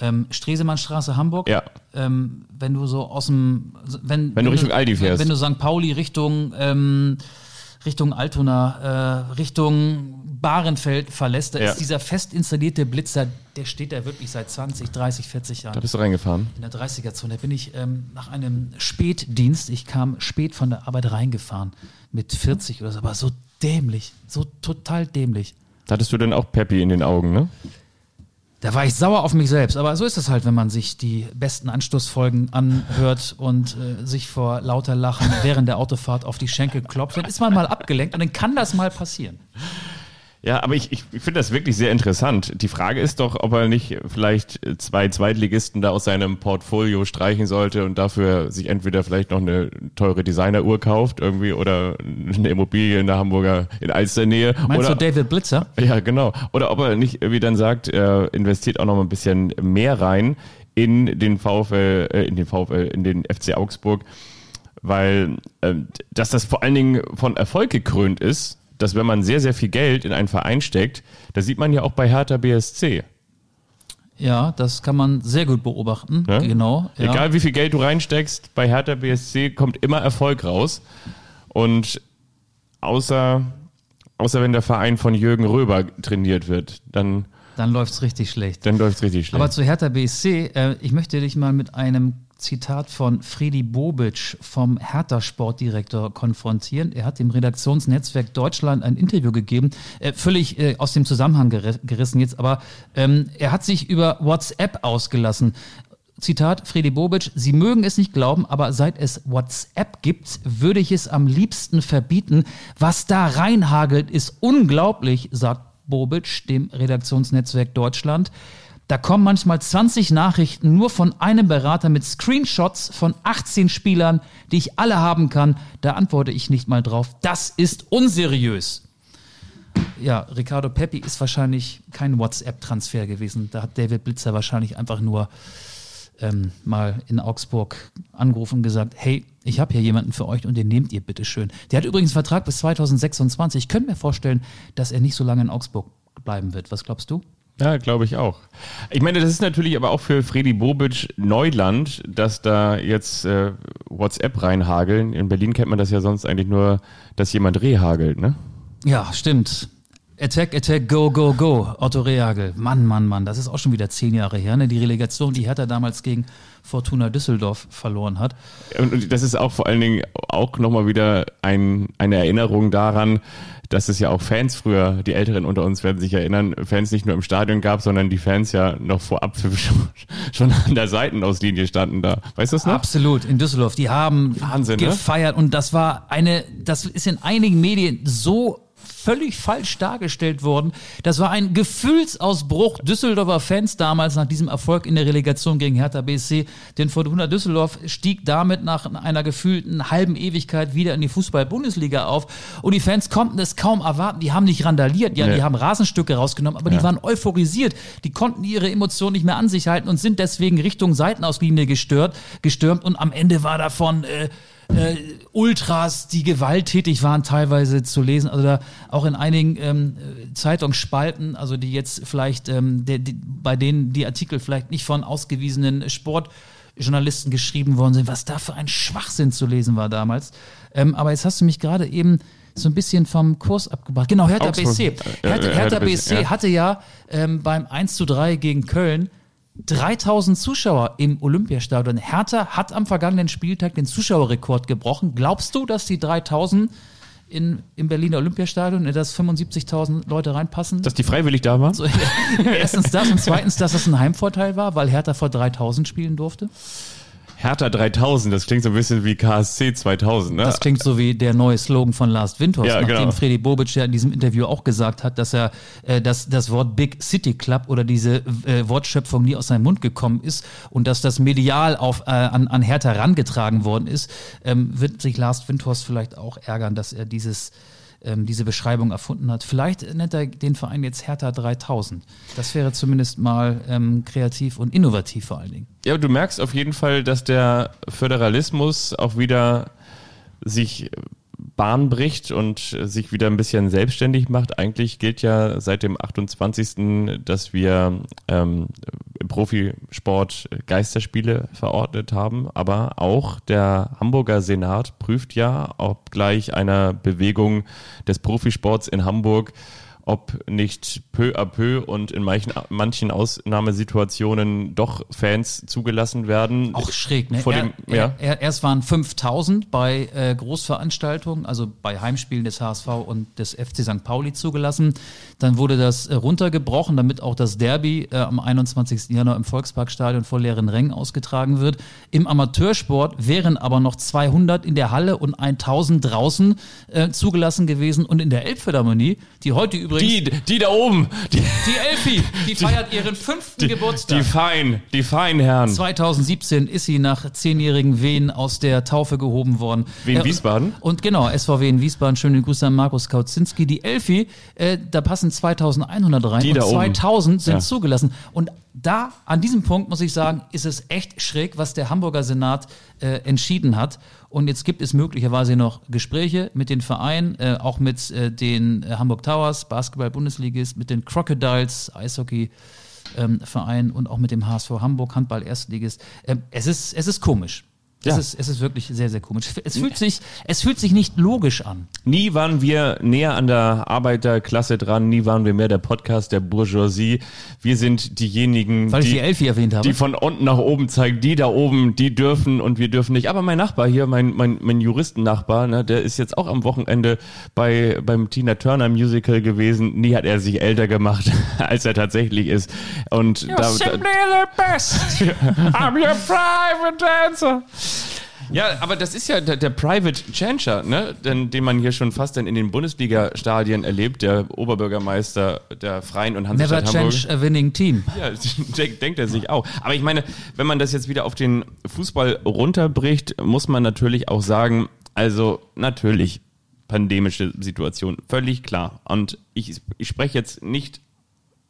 Ähm, Stresemannstraße, Hamburg. Ja. Ähm, wenn du so aus dem, wenn, Wenn du Richtung Aldi fährst. Wenn du St. Pauli Richtung, ähm, Richtung Altona, äh, Richtung Bahrenfeld verlässt, da Ja. ist dieser fest installierte Blitzer, der steht da wirklich seit 20, 30, 40 Jahren Da bist du reingefahren. in der 30er-Zone. Da bin ich ähm, nach einem Spätdienst, ich kam spät von der Arbeit reingefahren, mit 40 oder so, aber so dämlich, so total dämlich. Da hattest du dann auch Peppi in den Augen, ne? Da war ich sauer auf mich selbst, aber so ist es halt, wenn man sich die besten Anstoßfolgen anhört und äh, sich vor lauter Lachen während der Autofahrt auf die Schenkel klopft, dann ist man mal abgelenkt und dann kann das mal passieren. Ja, aber ich, ich, finde das wirklich sehr interessant. Die Frage ist doch, ob er nicht vielleicht zwei Zweitligisten da aus seinem Portfolio streichen sollte und dafür sich entweder vielleicht noch eine teure Designeruhr kauft irgendwie oder eine Immobilie in der Hamburger in Alsternähe. Meinst oder, du David Blitzer? Ja, genau. Oder ob er nicht irgendwie dann sagt, er investiert auch noch mal ein bisschen mehr rein in den VfL, äh, in den VfL, in den FC Augsburg, weil äh, dass das vor allen Dingen von Erfolg gekrönt ist, dass wenn man sehr, sehr viel Geld in einen Verein steckt, da sieht man ja auch bei Hertha BSC. Ja, das kann man sehr gut beobachten. Ne? Genau. Ja. Egal wie viel Geld du reinsteckst, bei Hertha BSC kommt immer Erfolg raus. Und außer, außer wenn der Verein von Jürgen Röber trainiert wird, dann, Dann läuft's richtig schlecht. dann läuft es richtig schlecht. Aber zu Hertha BSC, äh, ich möchte dich mal mit einem Zitat von Fredi Bobic vom Hertha Sportdirektor konfrontieren. Er hat dem Redaktionsnetzwerk Deutschland ein Interview gegeben, äh, völlig äh, aus dem Zusammenhang ger gerissen jetzt, aber ähm, er hat sich über WhatsApp ausgelassen. Zitat Fredi Bobic, Sie mögen es nicht glauben, aber seit es WhatsApp gibt, würde ich es am liebsten verbieten. Was da reinhagelt, ist unglaublich, sagt Bobic dem Redaktionsnetzwerk Deutschland. Da kommen manchmal 20 Nachrichten nur von einem Berater mit Screenshots von 18 Spielern, die ich alle haben kann. Da antworte ich nicht mal drauf. Das ist unseriös. Ja, Ricardo Peppi ist wahrscheinlich kein WhatsApp-Transfer gewesen. Da hat David Blitzer wahrscheinlich einfach nur ähm, mal in Augsburg angerufen und gesagt, hey, ich habe hier jemanden für euch und den nehmt ihr bitte schön. Der hat übrigens einen Vertrag bis 2026. Ich könnte mir vorstellen, dass er nicht so lange in Augsburg bleiben wird. Was glaubst du? Ja, glaube ich auch. Ich meine, das ist natürlich aber auch für Fredi Bobic Neuland, dass da jetzt äh, WhatsApp reinhageln. In Berlin kennt man das ja sonst eigentlich nur, dass jemand rehagelt, ne? Ja, stimmt. Attack, Attack, Go, Go, Go. Otto Rehagel. Mann, Mann, Mann. Das ist auch schon wieder zehn Jahre her. Ne? Die Relegation, die Hertha damals gegen Fortuna Düsseldorf verloren hat. Und, das ist auch vor allen Dingen auch nochmal wieder ein, eine Erinnerung daran, dass es ja auch Fans früher, die Älteren unter uns werden sich erinnern, Fans nicht nur im Stadion gab, sondern die Fans ja noch vor Abpfiff schon, schon an der Seitenauslinie standen da. Weißt du das noch? Absolut, in Düsseldorf. Die haben Wahnsinn, ne? gefeiert und das war eine, das ist in einigen Medien so völlig falsch dargestellt worden. Das war ein Gefühlsausbruch Düsseldorfer Fans damals nach diesem Erfolg in der Relegation gegen Hertha BSC. Denn Fortuna Düsseldorf stieg damit nach einer gefühlten halben Ewigkeit wieder in die Fußball-Bundesliga auf. Und die Fans konnten es kaum erwarten. Die haben nicht randaliert, ja, Nee. die haben Rasenstücke rausgenommen, aber die waren euphorisiert. Die konnten ihre Emotionen nicht mehr an sich halten und sind deswegen Richtung Seitenauslinie gestört, gestürmt. Und am Ende war davon äh, äh, Ultras, die gewalttätig waren, teilweise zu lesen. Also da auch in einigen ähm, äh, Zeitungsspalten, also die jetzt vielleicht, ähm, der, die, bei denen die Artikel vielleicht nicht von ausgewiesenen Sportjournalisten geschrieben worden sind, was da für ein Schwachsinn zu lesen war damals. Ähm, aber jetzt hast du mich gerade eben so ein bisschen vom Kurs abgebracht. Genau, Hertha Augsburg. BSC. Äh, Hertha, Hertha Hertha BSC, ja. hatte ja ähm, beim 1 zu 3 gegen Köln 3000 Zuschauer im Olympiastadion. Hertha hat am vergangenen Spieltag den Zuschauerrekord gebrochen. Glaubst du, dass die 3000 in, im Berliner Olympiastadion, in das 75.000 Leute reinpassen? Dass die freiwillig da waren? so, erstens das und zweitens, dass das ein Heimvorteil war, weil Hertha vor 3000 spielen durfte? Hertha 3000, das klingt so ein bisschen wie KSC 2000, ne? Das klingt so wie der neue Slogan von Lars Windhorst, Ja, nachdem genau. Freddy Bobic ja in diesem Interview auch gesagt hat, dass er äh, dass das Wort Big City Club oder diese äh, Wortschöpfung nie aus seinem Mund gekommen ist und dass das medial auf, äh, an, an Hertha herangetragen worden ist, ähm, wird sich Lars Windhorst vielleicht auch ärgern, dass er dieses ähm, diese Beschreibung erfunden hat. Vielleicht nennt er den Verein jetzt Hertha 3000. Das wäre zumindest mal ähm, kreativ und innovativ vor allen Dingen. Ja, du merkst auf jeden Fall, dass der Föderalismus auch wieder sich Bahn bricht und sich wieder ein bisschen selbstständig macht. Eigentlich gilt ja seit dem 28., dass wir ähm, im Profisport Geisterspiele verordnet haben, aber auch der Hamburger Senat prüft ja, ob gleich einer Bewegung des Profisports in Hamburg ob nicht peu à peu und in manchen, manchen Ausnahmesituationen doch Fans zugelassen werden. Auch schräg, ne? Vor er, dem, ja. er, er, erst waren 5000 bei äh, Großveranstaltungen, also bei Heimspielen des HSV und des FC St. Pauli zugelassen. Dann wurde das äh, runtergebrochen, damit auch das Derby äh, am 21. Januar im Volksparkstadion vor leeren Rängen ausgetragen wird. Im Amateursport wären aber noch 200 in der Halle und 1000 draußen äh, zugelassen gewesen. Und in der Elbphilharmonie, die heute übrigens die, die da oben, die, die Elfi, die feiert ihren fünften Geburtstag. die fein, die feinen Herren. 2017 ist sie nach zehnjährigen Wehen aus der Taufe gehoben worden. Wien Äh, Wiesbaden? Und genau, SVW in Wiesbaden, schöne Grüße an Markus Kautzinski. Die Elfi, äh, da passen 2100 rein Die und da oben. 2000 sind Ja. zugelassen. Und da, an diesem Punkt muss ich sagen, ist es echt schräg, was der Hamburger Senat äh, entschieden hat. Und jetzt gibt es möglicherweise noch Gespräche mit den Vereinen, äh, auch mit äh, den äh, Hamburg Towers, Basketball-Bundesligist, mit den Crocodiles, Eishockey. Ähm, Verein und auch mit dem HSV Hamburg Handball Erstligist. Ähm, es ist es ist komisch. Es, Ja. ist, es ist wirklich sehr, sehr komisch. Es fühlt, sich, es fühlt sich nicht logisch an. Nie waren wir näher an der Arbeiterklasse dran, nie waren wir mehr der Podcast der Bourgeoisie. Wir sind diejenigen, Weil ich die die, Elfi erwähnt habe. die von unten nach oben zeigen, die da oben, die dürfen und wir dürfen nicht. Aber mein Nachbar hier, mein, mein, mein Juristennachbar, ne, der ist jetzt auch am Wochenende bei, beim Tina Turner Musical gewesen. Nie hat er sich älter gemacht, als er tatsächlich ist. Und da, da, the best. I'm your private dancer. Ja, aber das ist ja der, der Private Changer, ne? Den, den man hier schon fast dann in den Bundesliga-Stadien erlebt, der Oberbürgermeister der Freien und Never Hansestadt Hamburg. change a winning team. Ja, denkt, denkt er sich auch. Aber ich meine, wenn man das jetzt wieder auf den Fußball runterbricht, muss man natürlich auch sagen, also natürlich pandemische Situation, völlig klar. Und ich, ich spreche jetzt nicht,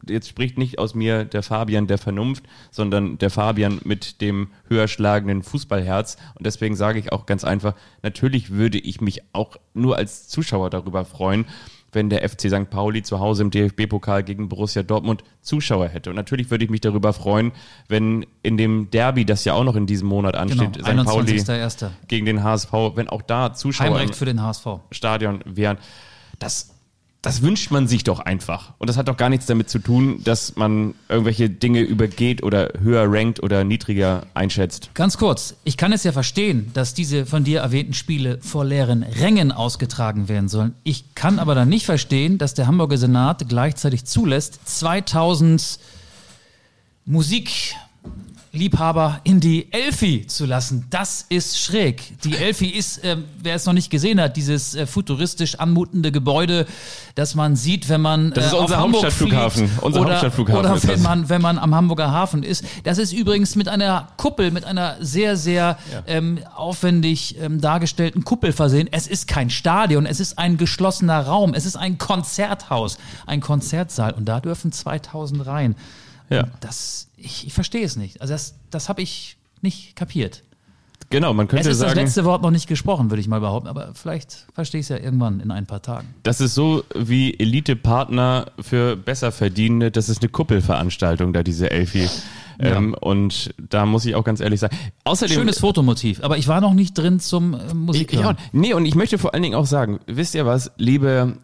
jetzt spricht nicht aus mir der Fabian der Vernunft, sondern der Fabian mit dem höher schlagenden Fußballherz. Und deswegen sage ich auch ganz einfach, natürlich würde ich mich auch nur als Zuschauer darüber freuen, wenn der FC St. Pauli zu Hause im DFB-Pokal gegen Borussia Dortmund Zuschauer hätte. Und natürlich würde ich mich darüber freuen, wenn in dem Derby, das ja auch noch in diesem Monat ansteht, Genau, St. Pauli 21.01. gegen den HSV, wenn auch da Zuschauer im Heimrecht für den HSV. Stadion wären. Das, das wünscht man sich doch einfach. Und das hat doch gar nichts damit zu tun, dass man irgendwelche Dinge übergeht oder höher rankt oder niedriger einschätzt. Ganz kurz, ich kann es ja verstehen, dass diese von dir erwähnten Spiele vor leeren Rängen ausgetragen werden sollen. Ich kann aber dann nicht verstehen, dass der Hamburger Senat gleichzeitig zulässt, 2000 Musikliebhaber in die Elfi zu lassen. Das ist schräg. Die Elfi ist, ähm, wer es noch nicht gesehen hat, dieses äh, futuristisch anmutende Gebäude, das man sieht, wenn man Das ist äh, auf unser Hamburg Hauptstadtflughafen. fliegt Unser oder, Hauptstadtflughafen oder wenn das. man, wenn man am Hamburger Hafen ist. Das ist übrigens mit einer Kuppel, mit einer sehr, sehr ähm, aufwendig ähm, dargestellten Kuppel versehen. Es ist kein Stadion, es ist ein geschlossener Raum, es ist ein Konzerthaus, ein Konzertsaal und da dürfen 2000 rein. Ja. Das, ich, ich verstehe es nicht. Also das, das habe ich nicht kapiert. Genau, man Es könnte ist das sagen, letzte Wort noch nicht gesprochen, würde ich mal behaupten, aber vielleicht verstehe ich es ja irgendwann in ein paar Tagen. das ist so wie Elite-Partner für Besserverdienende. Das ist eine Kuppelveranstaltung, da diese Elfi. Ähm, und da muss ich auch ganz ehrlich sagen. Außerdem, Schönes Fotomotiv, aber ich war noch nicht drin zum äh, Musik Ich, hören. ja, nee, und ich möchte vor allen Dingen auch sagen, wisst ihr was, liebe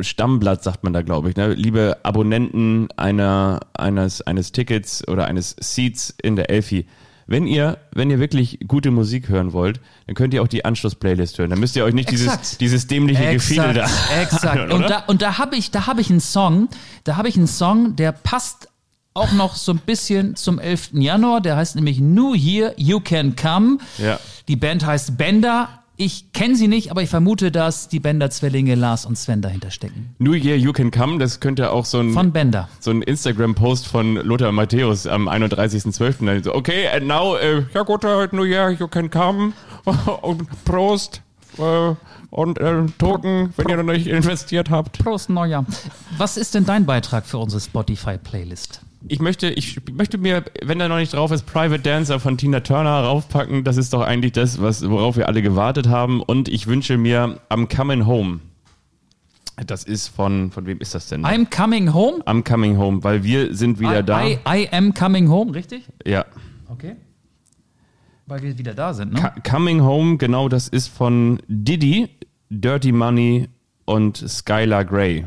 Stammblatt, sagt man da, glaube ich, ne? liebe Abonnenten einer, eines, eines Tickets oder eines Seats in der Elfi, wenn ihr, wenn ihr wirklich gute Musik hören wollt, dann könnt ihr auch die Anschluss-Playlist hören. Dann müsst ihr euch nicht dieses, Exakt. dieses dämliche Gefiedel da. Exakt. anhören, Und da, und da habe ich, da habe ich einen Song, da habe ich einen Song, der passt auch noch so ein bisschen zum 11. Januar. Der heißt nämlich New Year, You Can Come. Ja. Die Band heißt Bender. Ich kenne sie nicht, aber ich vermute, dass die Bender-Zwillinge Lars und Sven dahinter stecken. New Year You Can Come, das könnte auch so ein, Von Bender. so ein Instagram-Post von Lothar Matthäus am 31.12. Dann so, okay, and now, äh, ja gut, New Year You Can Come und Prost äh, und äh, Token, wenn ihr noch nicht investiert habt. Prost Neujahr. Was ist denn dein Beitrag für unsere Spotify-Playlist? Ich möchte, ich möchte mir, wenn da noch nicht drauf ist, Private Dancer von Tina Turner raufpacken. Das ist doch eigentlich das, was, worauf wir alle gewartet haben. Und ich wünsche mir I'm Coming Home. Das ist von, von wem ist das denn? I'm coming home. I'm Coming Home, weil wir sind wieder I, da. I, I am coming home, richtig? ja. Okay. Weil wir wieder da sind, ne? Co- Coming Home, genau, das ist von Diddy, Dirty Money und Skylar Grey.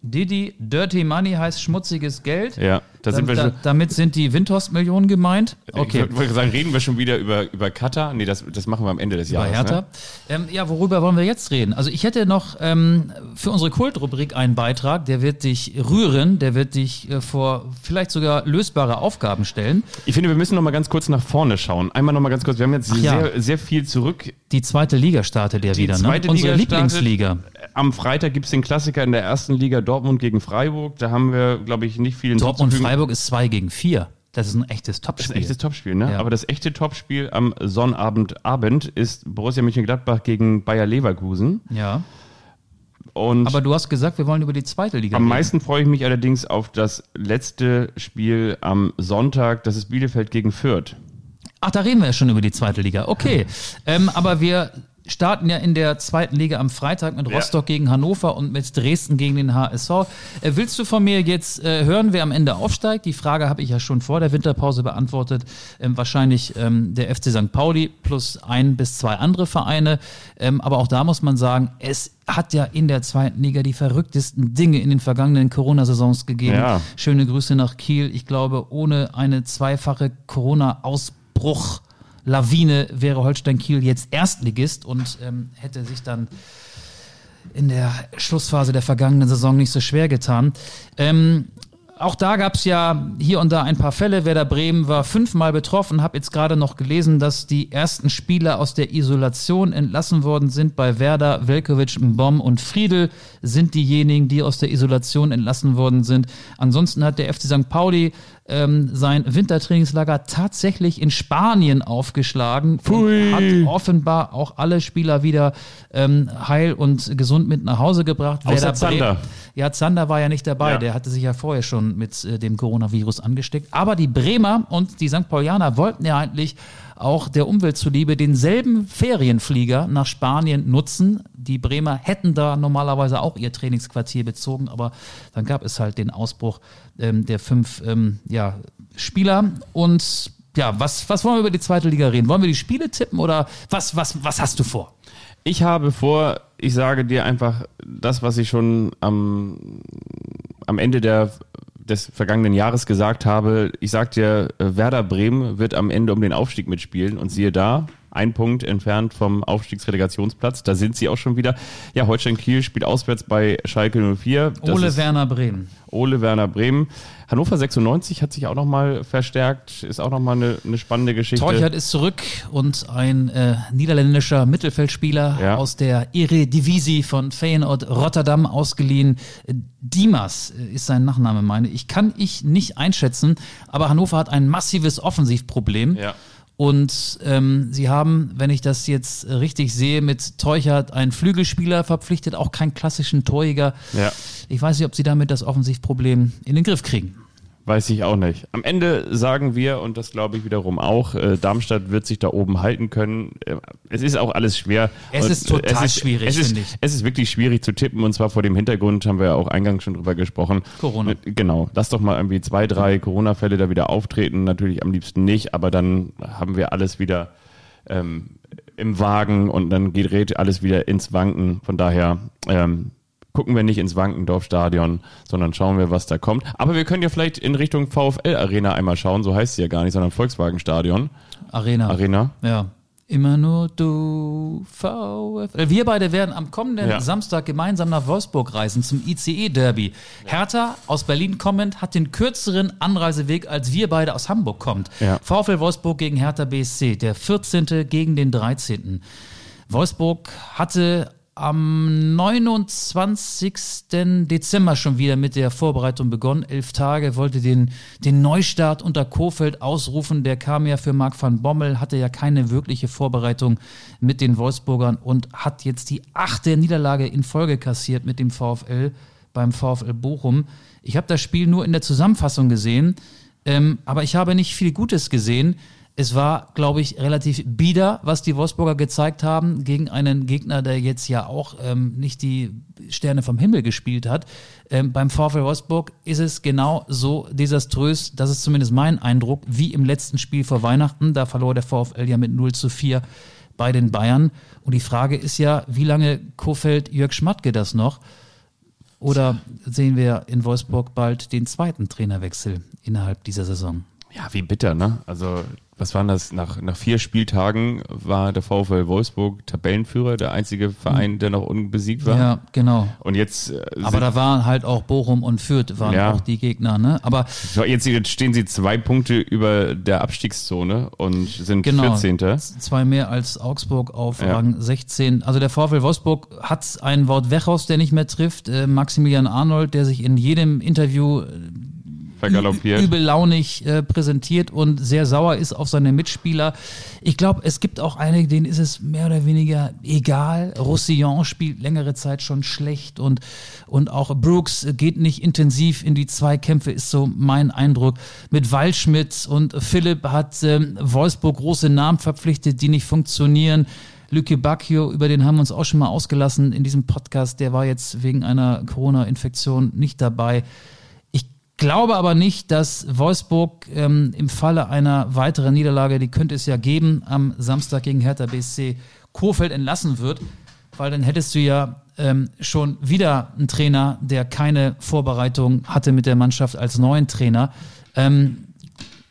Diddy, Dirty Money heißt schmutziges Geld. Ja, da sind wir da, damit sind die Windhorst-Millionen gemeint. Okay. Ich wollte sagen, reden wir schon wieder über, über Katar? Nee, das, das machen wir am Ende des Bei Jahres. Hertha. Ne? Ähm, ja, worüber wollen wir jetzt reden? Also ich hätte noch ähm, für unsere Kultrubrik einen Beitrag, der wird dich rühren, der wird dich äh, vor vielleicht sogar lösbare Aufgaben stellen. Ich finde, wir müssen noch mal ganz kurz nach vorne schauen. Einmal noch mal ganz kurz. Wir haben jetzt ja. sehr, sehr viel zurück. Die zweite Liga startet ja wieder, zweite ne? Unsere Liga startet. Am Freitag gibt es den Klassiker in der ersten Liga Dortmund gegen Freiburg. Da haben wir, glaube ich, nicht viel Dortmund. Freiburg ist 2 gegen 4. Das ist ein echtes Das ist Topspiel. ein echtes Topspiel, ne? Ja. Aber das echte Topspiel am Sonnabendabend ist Borussia Mönchengladbach gegen Bayer Leverkusen. ja. Und Aber du hast gesagt, wir wollen über die zweite Liga am reden. meisten freue ich mich allerdings auf das letzte Spiel am Sonntag. Das ist Bielefeld gegen Fürth. Ach, da reden wir ja schon über die zweite Liga. Okay. Ähm, aber wir starten ja in der zweiten Liga am Freitag mit Ja. Rostock gegen Hannover und mit Dresden gegen den HSV. Äh, willst du von mir jetzt äh, hören, wer am Ende aufsteigt? Die Frage habe ich ja schon vor der Winterpause beantwortet. Ähm, wahrscheinlich ähm, der FC St. Pauli plus ein bis zwei andere Vereine. Ähm, aber auch da muss man sagen, es hat ja in der zweiten Liga die verrücktesten Dinge in den vergangenen Corona-Saisons gegeben. Ja. Schöne Grüße nach Kiel. Ich glaube, ohne eine zweifache Corona-Ausbruch Lawine wäre Holstein Kiel jetzt Erstligist und ähm, hätte sich dann in der Schlussphase der vergangenen Saison nicht so schwer getan. Ähm, auch da gab es ja hier und da ein paar Fälle. Werder Bremen war fünfmal betroffen. Habe jetzt gerade noch gelesen, dass die ersten Spieler aus der Isolation entlassen worden sind. Bei Werder, Velkovic, Mbom und Friedel sind diejenigen, die aus der Isolation entlassen worden sind. Ansonsten hat der FC St. Pauli ähm, sein Wintertrainingslager tatsächlich in Spanien aufgeschlagen Pfui. und hat offenbar auch alle Spieler wieder ähm, heil und gesund mit nach Hause gebracht. Außer Werder Bremen- Zander. ja, Zander war ja nicht dabei, Ja. der hatte sich ja vorher schon mit äh, dem Coronavirus angesteckt. Aber die Bremer und die St. Paulianer wollten ja eigentlich auch der Umwelt zuliebe denselben Ferienflieger nach Spanien nutzen. Die Bremer hätten da normalerweise auch ihr Trainingsquartier bezogen, aber dann gab es halt den Ausbruch ähm, der fünf ähm, ja, Spieler. Und ja, was, was wollen wir über die zweite Liga reden? Wollen wir die Spiele tippen oder was, was, was hast du vor? Ich habe vor, ich sage dir einfach das, was ich schon am, am Ende der, des vergangenen Jahres gesagt habe. Ich sag dir, äh, Werder Bremen wird am Ende um den Aufstieg mitspielen und siehe da, ein Punkt entfernt vom Aufstiegsrelegationsplatz. Da sind sie auch schon wieder. Ja, Holstein Kiel spielt auswärts bei Schalke 04. Das Ole Werner Bremen. Ole Werner Bremen. Hannover 96 hat sich auch nochmal verstärkt, ist auch nochmal eine, eine spannende Geschichte. Torchert ist zurück und ein äh, niederländischer Mittelfeldspieler Ja. aus der Eredivisie von Feyenoord Rotterdam ausgeliehen. Dimas äh, ist sein Nachname, meine ich. Kann ich nicht einschätzen, aber Hannover hat ein massives Offensivproblem. Ja. Und ähm, sie haben, wenn ich das jetzt richtig sehe, mit Teuchert einen Flügelspieler verpflichtet, auch keinen klassischen Torjäger. Ja. Ich weiß nicht, ob sie damit das Offensivproblem in den Griff kriegen. Weiß ich auch nicht. Am Ende sagen wir, und das glaube ich wiederum auch, äh, Darmstadt wird sich da oben halten können. Äh, es ist auch alles schwer. Es Und, ist total schwierig, es ist, finde ich. Es ist wirklich schwierig zu tippen und zwar vor dem Hintergrund, haben wir ja auch eingangs schon drüber gesprochen. Corona. Äh, Genau. Lass doch mal irgendwie zwei, drei Corona-Fälle da wieder auftreten. Natürlich am liebsten nicht, aber dann haben wir alles wieder ähm, im Wagen und dann gerät alles wieder ins Wanken. Von daher ähm, gucken wir nicht ins Wankendorf-Stadion, sondern schauen wir, was da kommt. Aber wir können ja vielleicht in Richtung VfL-Arena einmal schauen, so heißt sie ja gar nicht, sondern Volkswagen-Stadion. Arena. Arena. Ja. Immer nur du, VfL. Wir beide werden am kommenden Ja. Samstag gemeinsam nach Wolfsburg reisen zum ICE-Derby. Hertha aus Berlin kommend hat den kürzeren Anreiseweg, als wir beide aus Hamburg kommt. Ja. VfL Wolfsburg gegen Hertha BSC, der 14. gegen den 13. Wolfsburg hatte am 29. Dezember schon wieder mit der Vorbereitung begonnen. Elf Tage wollte den, den Neustart unter Kofeld ausrufen. Der kam ja für Marc van Bommel, hatte ja keine wirkliche Vorbereitung mit den Wolfsburgern und hat jetzt die achte Niederlage in Folge kassiert mit dem VfL beim VfL Bochum. Ich habe das Spiel nur in der Zusammenfassung gesehen, ähm, aber ich habe nicht viel Gutes gesehen. Es war, glaube ich, relativ bieder, was die Wolfsburger gezeigt haben gegen einen Gegner, der jetzt ja auch ähm, nicht die Sterne vom Himmel gespielt hat. Ähm, beim VfL Wolfsburg ist es genau so desaströs, das ist zumindest mein Eindruck, wie im letzten Spiel vor Weihnachten. Da verlor der VfL ja mit 0 zu 4 bei den Bayern. Und die Frage ist ja, wie lange Kofeld Jörg Schmatke das noch? Oder sehen wir in Wolfsburg bald den zweiten Trainerwechsel innerhalb dieser Saison? Ja, wie bitter, ne? Also, was waren das? Nach, nach vier Spieltagen war der VfL Wolfsburg Tabellenführer, der einzige Verein, der noch unbesiegt war. Ja, genau. Und jetzt, äh, Aber da waren halt auch Bochum und Fürth waren Ja. auch die Gegner, ne? Aber Jetzt, stehen sie zwei Punkte über der Abstiegszone und sind genau, 14. zwei mehr als Augsburg auf Ja. Rang 16. Also der VfL Wolfsburg hat einen Wout Wechhaus, der nicht mehr trifft, äh, Maximilian Arnold, der sich in jedem Interview äh, vergaloppiert. übel launig äh, präsentiert und sehr sauer ist auf seine Mitspieler. Ich glaube, es gibt auch einige, denen ist es mehr oder weniger egal. Roussillon spielt längere Zeit schon schlecht und, und auch Brooks geht nicht intensiv in die Zweikämpfe, ist so mein Eindruck. Mit Waldschmidt und Philipp hat ähm, Wolfsburg große Namen verpflichtet, die nicht funktionieren. Lücke Bacchio, über den haben wir uns auch schon mal ausgelassen in diesem Podcast. Der war jetzt wegen einer Corona-Infektion nicht dabei. Glaube aber nicht, dass Wolfsburg ähm, im Falle einer weiteren Niederlage, die könnte es ja geben, am Samstag gegen Hertha BSC Kofeld entlassen wird, weil dann hättest du ja ähm, schon wieder einen Trainer, der keine Vorbereitung hatte mit der Mannschaft als neuen Trainer. Ähm,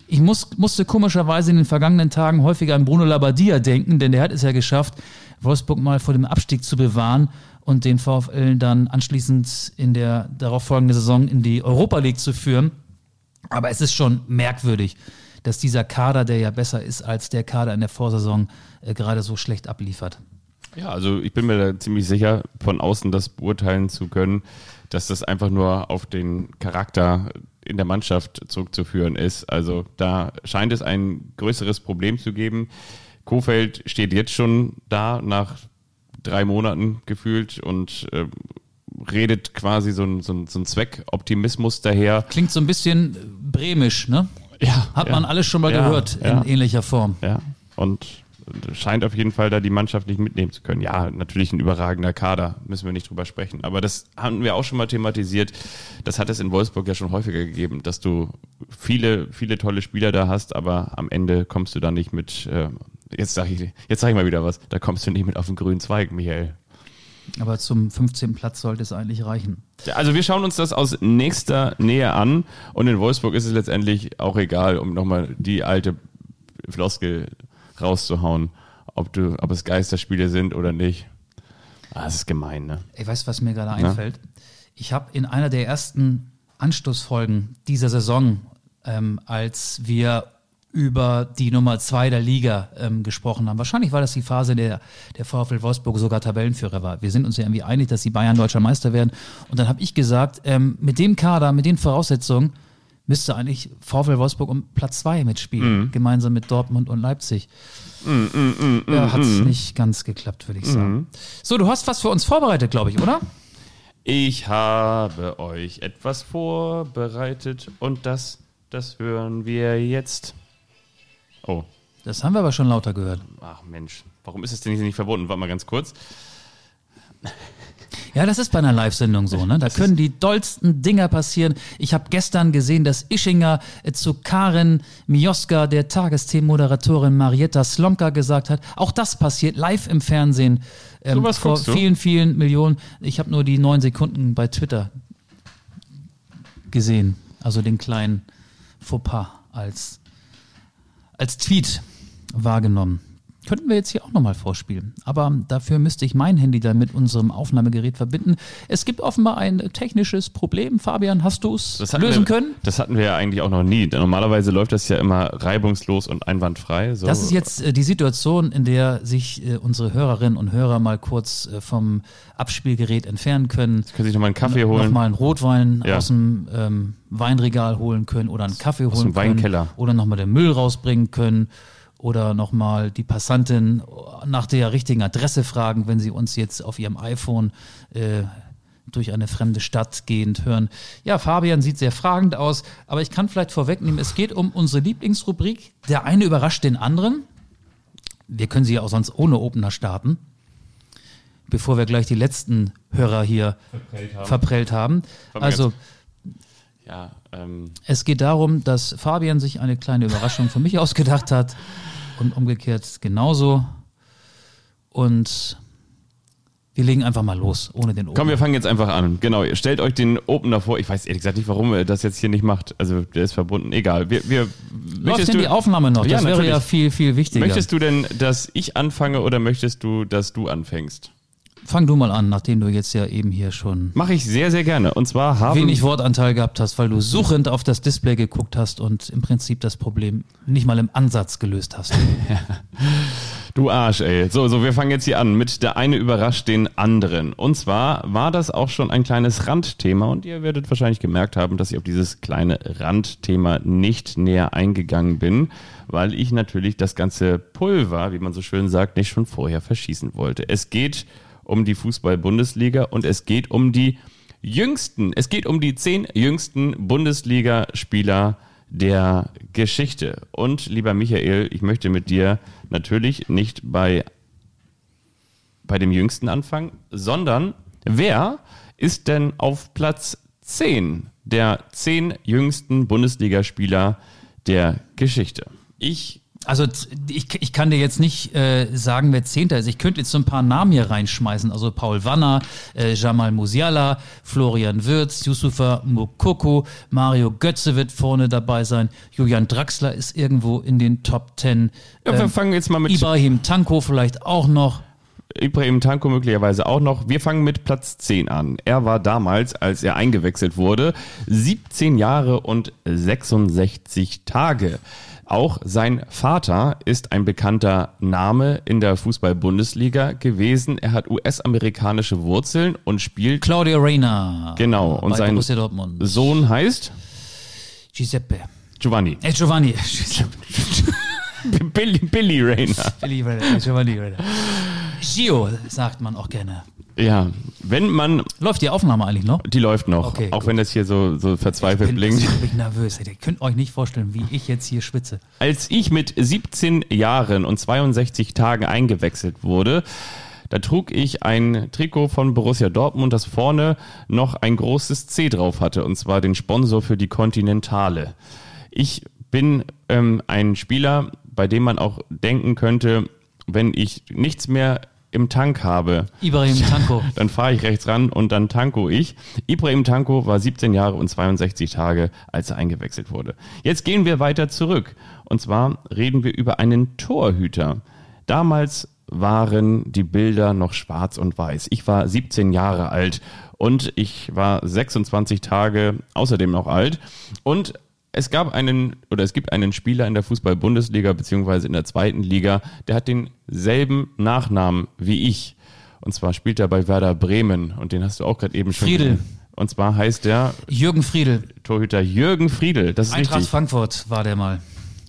ich muss, musste komischerweise in den vergangenen Tagen häufiger an Bruno Labbadia denken, denn der hat es ja geschafft, Wolfsburg mal vor dem Abstieg zu bewahren und den VfL dann anschließend in der darauffolgenden Saison in die Europa League zu führen. Aber es ist schon merkwürdig, dass dieser Kader, der ja besser ist als der Kader in der Vorsaison, äh, gerade so schlecht abliefert. Ja, also ich bin mir da ziemlich sicher, von außen das beurteilen zu können, dass das einfach nur auf den Charakter in der Mannschaft zurückzuführen ist. Also da scheint es ein größeres Problem zu geben. Kofeld steht jetzt schon da nach drei Monaten gefühlt und äh, redet quasi so ein, so, ein, so ein Zweckoptimismus daher. Klingt so ein bisschen bremisch, ne? Ja. Hat ja. man alles schon mal ja, gehört ja. in ähnlicher Form. Ja. Und scheint auf jeden Fall da die Mannschaft nicht mitnehmen zu können. Ja, natürlich ein überragender Kader, müssen wir nicht drüber sprechen. Aber das haben wir auch schon mal thematisiert. Das hat es in Wolfsburg ja schon häufiger gegeben, dass du viele, viele tolle Spieler da hast, aber am Ende kommst du da nicht mit, äh, jetzt sage ich, jetzt sag ich mal wieder was, da kommst du nicht mit auf den grünen Zweig, Michael. Aber zum 15. Platz sollte es eigentlich reichen. Also wir schauen uns das aus nächster Nähe an und in Wolfsburg ist es letztendlich auch egal, um nochmal die alte Floskel rauszuhauen, ob du, ob es Geisterspiele sind oder nicht. Ah, das ist gemein, ne? Ich weiß, was mir gerade einfällt. Ich habe in einer der ersten Anstoßfolgen dieser Saison, ähm, als wir über die Nummer zwei der Liga ähm, gesprochen haben. Wahrscheinlich war das die Phase, in der der VfL Wolfsburg sogar Tabellenführer war. Wir sind uns ja irgendwie einig, dass die Bayern deutscher Meister werden. Und dann habe ich gesagt, ähm, mit dem Kader, mit den Voraussetzungen müsste eigentlich VfL Wolfsburg um Platz zwei mitspielen, Mhm. gemeinsam mit Dortmund und Leipzig. ja, hat es nicht ganz geklappt, würde ich sagen. So, du hast was für uns vorbereitet, glaube ich, oder? Ich habe euch etwas vorbereitet und das, das hören wir jetzt. Oh, Das haben wir aber schon lauter gehört. ach Mensch, warum ist es denn hier nicht verbunden? Warte mal ganz kurz. Ja, das ist bei einer Live-Sendung so, ne? Da können die dollsten Dinger passieren. Ich habe gestern gesehen, dass Ischinger äh, zu Karin Mioska, der Tagesthemenmoderatorin Marietta Slomka, gesagt hat, auch das passiert live im Fernsehen ähm, Sowas vor vielen, vielen Millionen. Ich habe nur die neun Sekunden bei Twitter gesehen, also den kleinen Fauxpas als, als Tweet wahrgenommen. Könnten wir jetzt hier auch nochmal vorspielen. Aber dafür müsste ich mein Handy dann mit unserem Aufnahmegerät verbinden. Es gibt offenbar ein technisches Problem. Fabian, hast du es lösen wir, können? Das hatten wir ja eigentlich auch noch nie. Normalerweise läuft das ja immer reibungslos und einwandfrei. So. Das ist jetzt äh, die Situation, in der sich äh, unsere Hörerinnen und Hörer mal kurz äh, vom Abspielgerät entfernen können. Können sich nochmal einen Kaffee holen. Nochmal einen Rotwein Ja. aus dem ähm, Weinregal holen können oder einen Kaffee holen dem können. Weinkeller. Oder nochmal den Müll rausbringen können. Oder nochmal die Passantin nach der richtigen Adresse fragen, wenn sie uns jetzt auf ihrem iPhone äh, durch eine fremde Stadt gehend hören. Ja, Fabian sieht sehr fragend aus, aber ich kann vielleicht vorwegnehmen, es geht um unsere Lieblingsrubrik. Der eine überrascht den anderen. Wir können sie ja auch sonst ohne Opener starten, bevor wir gleich die letzten Hörer hier Verprellt haben. verprellt haben. Also Ja, ähm, es geht darum, dass Fabian sich eine kleine Überraschung für mich ausgedacht hat und umgekehrt genauso. Und wir legen einfach mal los, ohne den Opener. komm, wir fangen jetzt einfach an. Genau, ihr stellt euch den Opener vor. Ich weiß ehrlich gesagt nicht, warum er das jetzt hier nicht macht. Also, der ist verbunden. Egal. Wir, wir, Läuft denn die Aufnahme noch? Ja, Das wäre natürlich. ja viel, viel wichtiger. Möchtest du denn, dass ich anfange oder möchtest du, dass du anfängst? Fang du mal an, nachdem du jetzt ja eben hier schon Mache ich sehr, sehr gerne. Und zwar haben wenig Wortanteil gehabt hast, weil du suchend auf das Display geguckt hast und im Prinzip das Problem nicht mal im Ansatz gelöst hast. Du Arsch, ey. So, so, wir fangen jetzt hier an mit der eine überrascht den anderen. Und zwar war das auch schon ein kleines Randthema und ihr werdet wahrscheinlich gemerkt haben, dass ich auf dieses kleine Randthema nicht näher eingegangen bin, weil ich natürlich das ganze Pulver, wie man so schön sagt, nicht schon vorher verschießen wollte. Es geht um die Fußball-Bundesliga und es geht um die jüngsten, es geht um die zehn jüngsten Bundesligaspieler der Geschichte. Und lieber Michael, ich möchte mit dir natürlich nicht bei, bei dem jüngsten anfangen, sondern wer ist denn auf Platz 10 der zehn jüngsten Bundesligaspieler der Geschichte? Ich also ich, ich kann dir jetzt nicht äh, sagen, wer Zehnter ist. Ich könnte jetzt so ein paar Namen hier reinschmeißen. Also Paul Wanner, äh, Jamal Musiala, Florian Würz, Yusufa Mukoko, Mario Götze wird vorne dabei sein. Julian Draxler ist irgendwo in den Top Ten. Ja, wir ähm, fangen jetzt mal mit Ibrahim Tanko vielleicht auch noch. Ibrahim Tanko möglicherweise auch noch. Wir fangen mit Platz 10 an. Er war damals, als er eingewechselt wurde, 17 Jahre und 66 Tage. Auch sein Vater ist ein bekannter Name in der Fußball-Bundesliga gewesen. Er hat US-amerikanische Wurzeln und spielt. Claudio Reyna. Genau. Und sein Sohn heißt? Giuseppe. Giovanni. Äh, Giovanni. Billy, Billy Rayner. Billy Rayner. Giovanni Rayner. Gio sagt man auch gerne. Ja, wenn man. Läuft die Aufnahme eigentlich noch? Die läuft noch. Okay, auch gut. wenn das hier so, so verzweifelt ich bin, blinkt. Ich bin nervös. Ihr könnt euch nicht vorstellen, wie ich jetzt hier schwitze. Als ich mit 17 Jahren und 62 Tagen eingewechselt wurde, da trug ich ein Trikot von Borussia Dortmund, das vorne noch ein großes C drauf hatte, und zwar den Sponsor für die Kontinentale. Ich bin ähm, ein Spieler, bei dem man auch denken könnte, wenn ich nichts mehr im Tank habe. Ibrahim Tanko. Dann fahre ich rechts ran und dann tanko ich. Ibrahim Tanko war 17 Jahre und 62 Tage, als er eingewechselt wurde. Jetzt gehen wir weiter zurück. Und zwar reden wir über einen Torhüter. Damals waren die Bilder noch schwarz und weiß. Ich war 17 Jahre alt und ich war 26 Tage außerdem noch alt. Und es gab einen oder es gibt einen Spieler in der Fußball-Bundesliga beziehungsweise in der zweiten Liga, der hat denselben Nachnamen wie ich. Und zwar spielt er bei Werder Bremen und den hast du auch gerade eben schon. Friedel. Und zwar heißt der Jürgen Friedel. Torhüter Jürgen Friedel. Das ist Eintracht richtig. Frankfurt war der mal.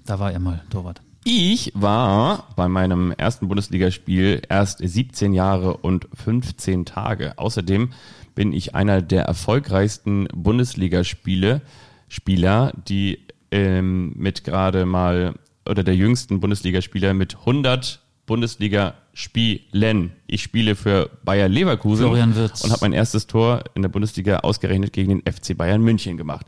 Da war er mal Torwart. Ich war bei meinem ersten Bundesligaspiel erst 17 Jahre und 15 Tage. Außerdem bin ich einer der erfolgreichsten Bundesligaspiele Spieler, die ähm, mit gerade mal oder der jüngsten Bundesligaspieler mit 100 Bundesliga-Spielen. Ich spiele für Bayer Leverkusen und habe mein erstes Tor in der Bundesliga ausgerechnet gegen den FC Bayern München gemacht.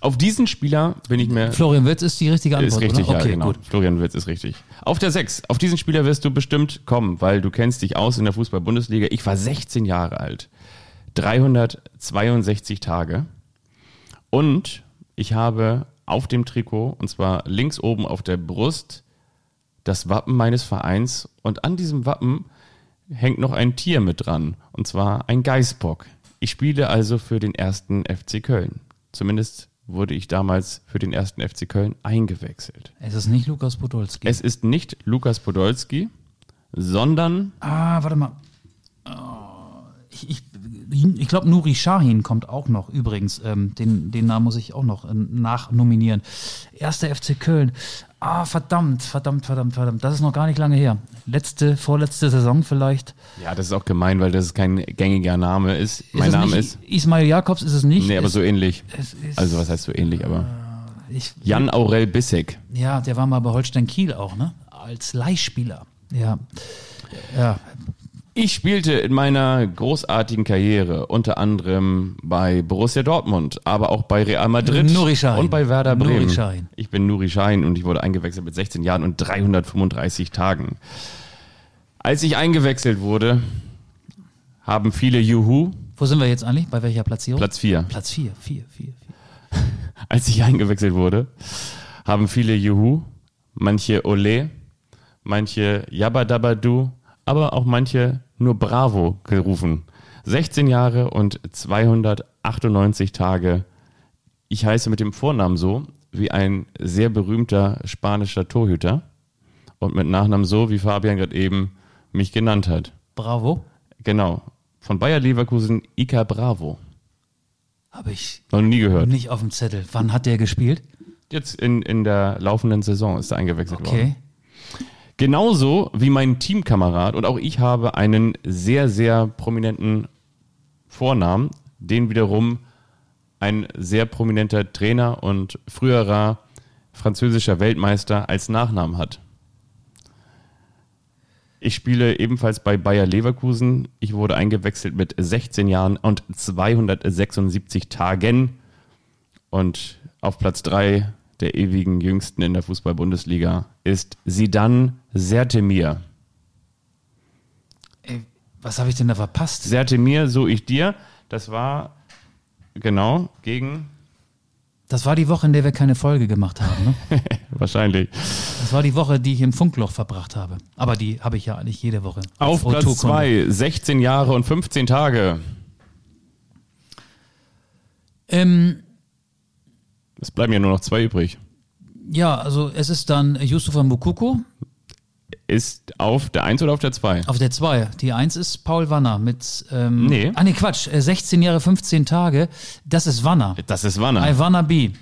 Auf diesen Spieler bin ich mir. Florian Wirtz ist die richtige Antwort. Ist richtig, oder? ja, okay, genau. Gut. Florian Wirtz ist richtig. Auf der 6. Auf diesen Spieler wirst du bestimmt kommen, weil du kennst dich aus in der Fußball-Bundesliga. Ich war 16 Jahre alt. 362 Tage. Und ich habe auf dem Trikot, und zwar links oben auf der Brust, das Wappen meines Vereins und an diesem Wappen hängt noch ein Tier mit dran, und zwar ein Geißbock. Ich spiele also für den ersten FC Köln. Zumindest wurde ich damals für den ersten FC Köln eingewechselt. Es ist nicht Lukas Podolski. Es ist nicht Lukas Podolski, sondern. Ah, warte mal. Oh, ich, ich ich glaube, Nuri Shahin kommt auch noch übrigens. Ähm, den, den Namen muss ich auch noch äh, nachnominieren. Erster FC Köln. Ah, verdammt, verdammt, verdammt, verdammt. Das ist noch gar nicht lange her. Letzte, vorletzte Saison vielleicht. Ja, das ist auch gemein, weil das kein gängiger Name ist. ist mein Name ist. Ismail Jakobs ist es nicht. Nee, aber so ähnlich. also, was heißt so ähnlich, aber. Äh, ich, Jan Aurel Bissek. Ja, der war mal bei Holstein Kiel auch, ne? Als Leihspieler. Ja. Ja, ich spielte in meiner großartigen Karriere unter anderem bei Borussia Dortmund, aber auch bei Real Madrid Nuri Sahin. und bei Werder Bremen. Nuri Sahin. Ich bin Nuri Sahin und ich wurde eingewechselt mit 16 Jahren und 335 Tagen. Als ich eingewechselt wurde, haben viele Juhu. Wo sind wir jetzt eigentlich? Bei welcher Platzierung? Platz 4. Platz 4, 4, 4, 4. Als ich eingewechselt wurde, haben viele Juhu, manche Ole, manche Yabadabadu, aber auch manche nur Bravo gerufen. 16 Jahre und 298 Tage. Ich heiße mit dem Vornamen so wie ein sehr berühmter spanischer Torhüter. und mit Nachnamen so, wie Fabian gerade eben mich genannt hat. Bravo. Genau. Von Bayer Leverkusen Ika Bravo. Habe ich Noch nie gehört. nicht auf dem Zettel. Wann hat der gespielt? Jetzt in, in der laufenden Saison ist er eingewechselt worden. Okay. Genauso wie mein Teamkamerad und auch ich habe einen sehr, sehr prominenten Vornamen, den wiederum ein sehr prominenter Trainer und früherer französischer Weltmeister als Nachnamen hat. Ich spiele ebenfalls bei Bayer Leverkusen. Ich wurde eingewechselt mit 16 Jahren und 276 Tagen. Und auf Platz 3 der ewigen Jüngsten in der Fußball-Bundesliga ist Sidan Sertemir. Ey, was habe ich denn da verpasst? Sertemir, so ich dir. Das war genau gegen Das war die Woche, in der wir keine Folge gemacht haben. Ne? wahrscheinlich. Das war die Woche, die ich im Funkloch verbracht habe. Aber die habe ich ja eigentlich jede Woche. Auf Platz O2-Kunde. 2, 16 Jahre und 15 Tage. Ähm, Es bleiben ja nur noch zwei übrig. ja, also es ist dann Yusufa Mukoko Ist auf der 1 oder auf der 2? auf der 2. Die 1 ist Paul Wanner mit. Ähm, Nee. Ah, nee, Quatsch. äh, 16 Jahre, 15 Tage. Das ist Wanner. Das ist Wanner. I wanna be.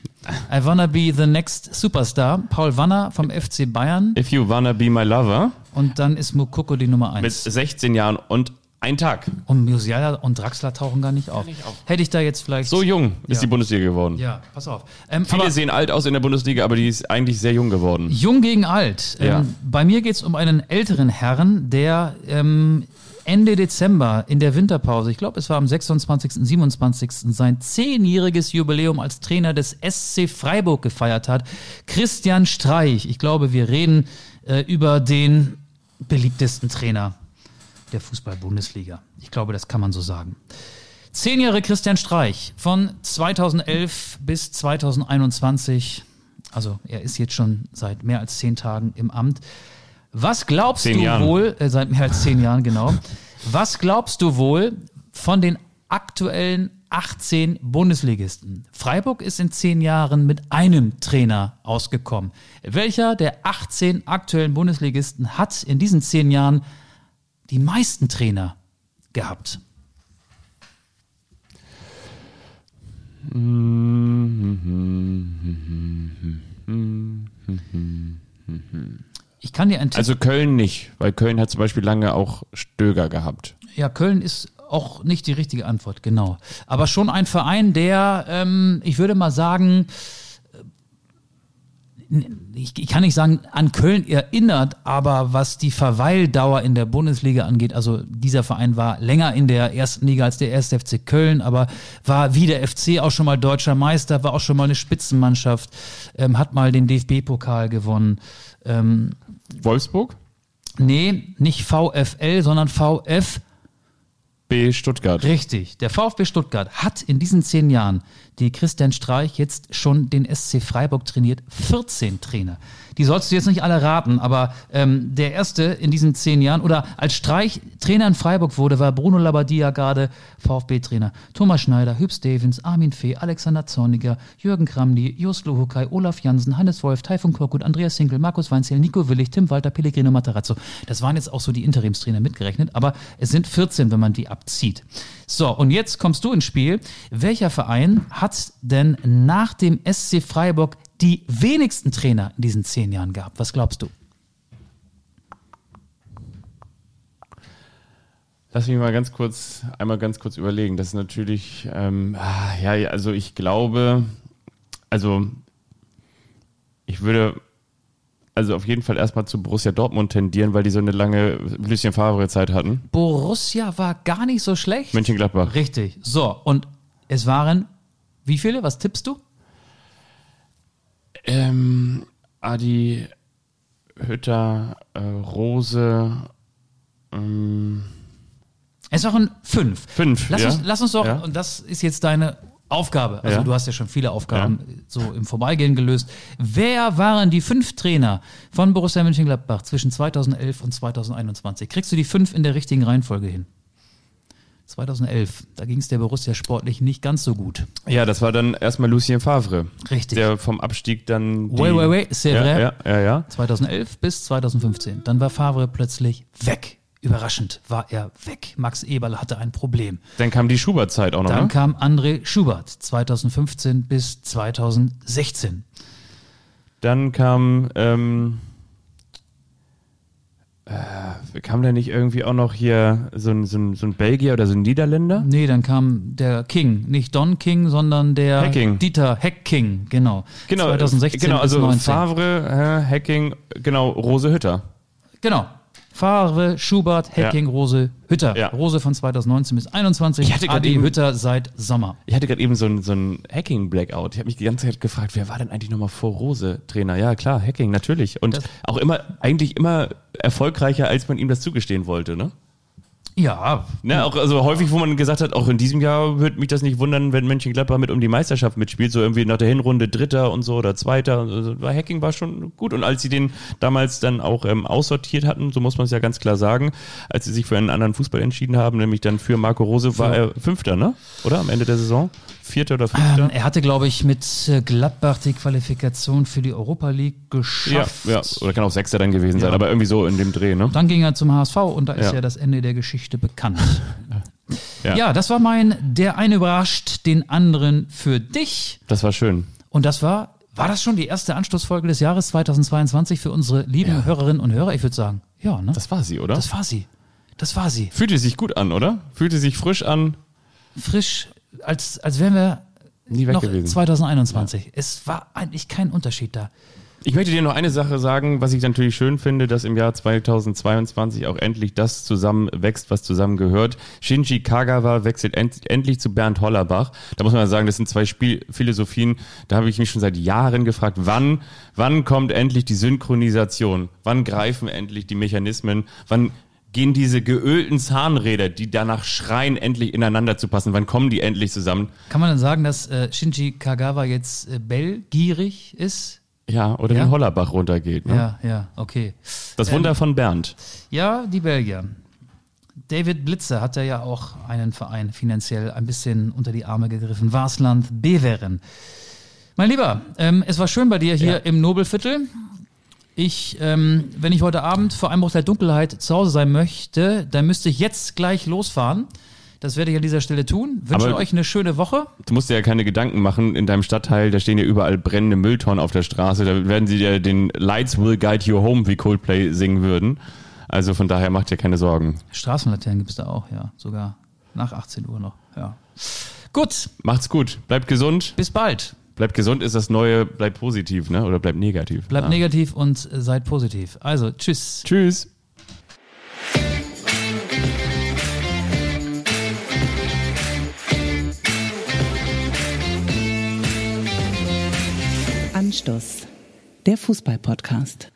I wanna be the next superstar. Paul Wanner vom FC Bayern. If you wanna be my lover. Und dann ist Mukoko die Nummer Mit 1. 16 Jahren und ein Tag. Und Musiala und Draxler tauchen gar nicht auf. Hätte ich da jetzt vielleicht. So jung ist Ja. die Bundesliga geworden. Ja, pass auf. Ähm, Viele sehen alt aus in der Bundesliga, aber die ist eigentlich sehr jung geworden. jung gegen alt. Ja. Ähm, bei mir geht es um einen älteren Herrn, der ähm, Ende Dezember in der Winterpause, ich glaube, es war am 26., 27. sein zehnjähriges Jubiläum als Trainer des SC Freiburg gefeiert hat. Christian Streich. Ich glaube, wir reden äh, über den beliebtesten Trainer der Fußball-Bundesliga. Ich glaube, das kann man so sagen. Zehn Jahre Christian Streich von 2011 bis 2021. Also er ist jetzt schon seit mehr als zehn Tagen im Amt. Was glaubst Zehn du Jahren. wohl, äh, seit mehr als zehn Jahren genau, was glaubst du wohl von den aktuellen 18 Bundesligisten? Freiburg ist in zehn Jahren mit einem Trainer ausgekommen. Welcher der 18 aktuellen Bundesligisten hat in diesen zehn Jahren die meisten Trainer gehabt? Ich kann dir einen Tipp Also Köln nicht, weil Köln hat zum Beispiel lange auch Stöger gehabt. Ja, Köln ist auch nicht die richtige Antwort, genau. Aber schon ein Verein, der, ähm, ich würde mal sagen, ich, ich kann nicht sagen, an Köln erinnert, aber was die Verweildauer in der Bundesliga angeht, also dieser Verein war länger in der ersten Liga als der erste FC Köln, aber war wie der FC auch schon mal deutscher Meister, war auch schon mal eine Spitzenmannschaft, ähm, hat mal den DFB-Pokal gewonnen. Ähm, Wolfsburg? nee, nicht VfL, sondern VF B Stuttgart. Richtig. Der VfB Stuttgart hat in diesen zehn Jahren, die Christian Streich jetzt schon den SC Freiburg trainiert, 14 Trainer. Die sollst du jetzt nicht alle raten, aber ähm, der erste in diesen zehn Jahren oder als Streich Trainer in Freiburg wurde, war Bruno Labbadia gerade VfB-Trainer. Thomas Schneider, Hübs Stevens, Armin Fee, Alexander Zorniger, Jürgen Kramny, Jos Luhukai, Olaf Jansen, Hannes Wolf, Taifun Korkut, Andreas Hinkel, Markus Weinzel, Nico Willig, Tim Walter, Pellegrino Matarazzo. Das waren jetzt auch so die Interimstrainer mitgerechnet, aber es sind 14, wenn man die abzieht. So, und jetzt kommst du ins Spiel. Welcher Verein hat denn nach dem SC Freiburg die wenigsten Trainer in diesen zehn Jahren gehabt? Was glaubst du? Lass mich mal ganz kurz, einmal ganz kurz überlegen. Das ist natürlich, ähm, ah, ja, ja, also ich glaube, also ich würde also auf jeden Fall erstmal zu Borussia Dortmund tendieren, weil die so eine lange Lucien Favre-Zeit hatten. Borussia war gar nicht so schlecht. Mönchengladbach. Richtig. So, und es waren wie viele? Was tippst du? Ähm, Adi Hütter, äh, Rose, ähm, Es waren fünf. Fünf, Lass, ja. uns, lass uns doch, Ja. und das ist jetzt deine Aufgabe. Also Ja. du hast ja schon viele Aufgaben so im Vorbeigehen gelöst. Wer waren die fünf Trainer von Borussia Mönchengladbach zwischen 2011 und 2021? Kriegst du die fünf in der richtigen Reihenfolge hin? 2011. Da ging es der Borussia sportlich nicht ganz so gut. Ja, das war dann erstmal Lucien Favre. Richtig. Der vom Abstieg dann. Die, Wait, wait, wait, c'est ja, vrai. ja, ja, ja. 2011 bis 2015. Dann war Favre plötzlich weg. Überraschend war er weg. Max Eberl hatte ein Problem. Dann kam die Schubert-Zeit auch noch, Dann ne? kam André Schubert 2015 bis 2016. Dann kam, ähm, äh, kam da nicht irgendwie auch noch hier so ein, so ein, so ein Belgier oder so ein Niederländer? Nee, dann kam der King. Nicht Don King, sondern der Hecking. Dieter Heck-King. Genau. Genau, 2016 genau, also bis 19. Favre, äh, Hacking, genau, Rose Hütter. Genau. Favre, Schubert, Hecking, Rose, Hütter. Ja. Rose von 2019 bis 21. Ich hatte Adi eben- Hütter seit Sommer. Ich hatte gerade eben so ein, so ein Hacking-Blackout. Ich habe mich die ganze Zeit gefragt, wer war denn eigentlich nochmal vor Rose Trainer? Ja, klar, Hacking, natürlich. Und Das- auch immer, eigentlich immer erfolgreicher, als man ihm das zugestehen wollte, ne? Ja, Ne, auch also häufig, wo man gesagt hat, auch in diesem Jahr würde mich das nicht wundern, wenn Mönchengladbach mit um die Meisterschaft mitspielt, so irgendwie nach der Hinrunde Dritter und so oder Zweiter. Also, war Hacking war schon gut und als sie den damals dann auch ähm, aussortiert hatten, so muss man es ja ganz klar sagen, als sie sich für einen anderen Fußball entschieden haben, nämlich dann für Marco Rose, war er Fünfter, ne? Oder am Ende der Saison? Vierter oder Fünfter? ähm, er hatte, glaube ich, mit äh, Gladbach die Qualifikation für die Europa League ja, geschafft. ja, oder kann auch Sechster dann gewesen sein, Ja. aber irgendwie so in dem Dreh, ne? Dann ging er zum HSV und da ist ja, Ja. das Ende der Geschichte bekannt. Ja. Ja. das war mein Der eine überrascht den anderen für dich. Das war schön. Und das war, war das schon die erste Anstoßfolge des Jahres 2022 für unsere lieben Ja. Hörerinnen und Hörer? Ich würde sagen, ja, ne? Das war sie, oder? Das war sie. Das war sie. Fühlte sich gut an, oder? Fühlte sich frisch an. Frisch, als, als wären wir Nie weg noch gewesen. 2021. Es war eigentlich kein Unterschied da. Ich möchte dir noch eine Sache sagen, was ich natürlich schön finde, dass im Jahr 2022 auch endlich das zusammenwächst, was zusammengehört. Shinji Kagawa wechselt end endlich zu Bernd Hollerbach. Da muss man sagen, das sind zwei Spielphilosophien. Da habe ich mich schon seit Jahren gefragt, wann, wann kommt endlich die Synchronisation? Wann greifen endlich die Mechanismen? Wann gehen diese geölten Zahnräder, die danach schreien, endlich ineinander zu passen? Wann kommen die endlich zusammen? Kann man dann sagen, dass äh, Shinji Kagawa jetzt äh, bellgierig ist? Ja, oder Ja? den Hollerbach runtergeht. Ne? Ja, ja, okay. Das Wunder von Bernd. Ja, die Belgier. David Blitzer hat ja auch einen Verein finanziell ein bisschen unter die Arme gegriffen. Warsland Beveren. Mein Lieber, ähm, es war schön bei dir hier Ja. im Nobelviertel. Ich, ähm, wenn ich heute Abend vor Einbruch der Dunkelheit zu Hause sein möchte, dann müsste ich jetzt gleich losfahren. Das werde ich an dieser Stelle tun. Wünsche Aber- euch eine schöne Woche. Du musst dir ja keine Gedanken machen, in deinem Stadtteil, da stehen ja überall brennende Mülltonnen auf der Straße, da werden sie dir den Lights will guide you home, wie Coldplay singen würden. Also von daher macht dir keine Sorgen. Straßenlaternen gibt es da auch, ja. Sogar nach 18 Uhr noch. Ja. Gut, Macht's gut, bleibt gesund. bis bald. Bleibt gesund ist das neue, bleibt positiv, ne? Oder bleibt negativ. Bleibt Ja. negativ und seid positiv. Also, tschüss. Tschüss. Anstoß. Der Fußball-Podcast.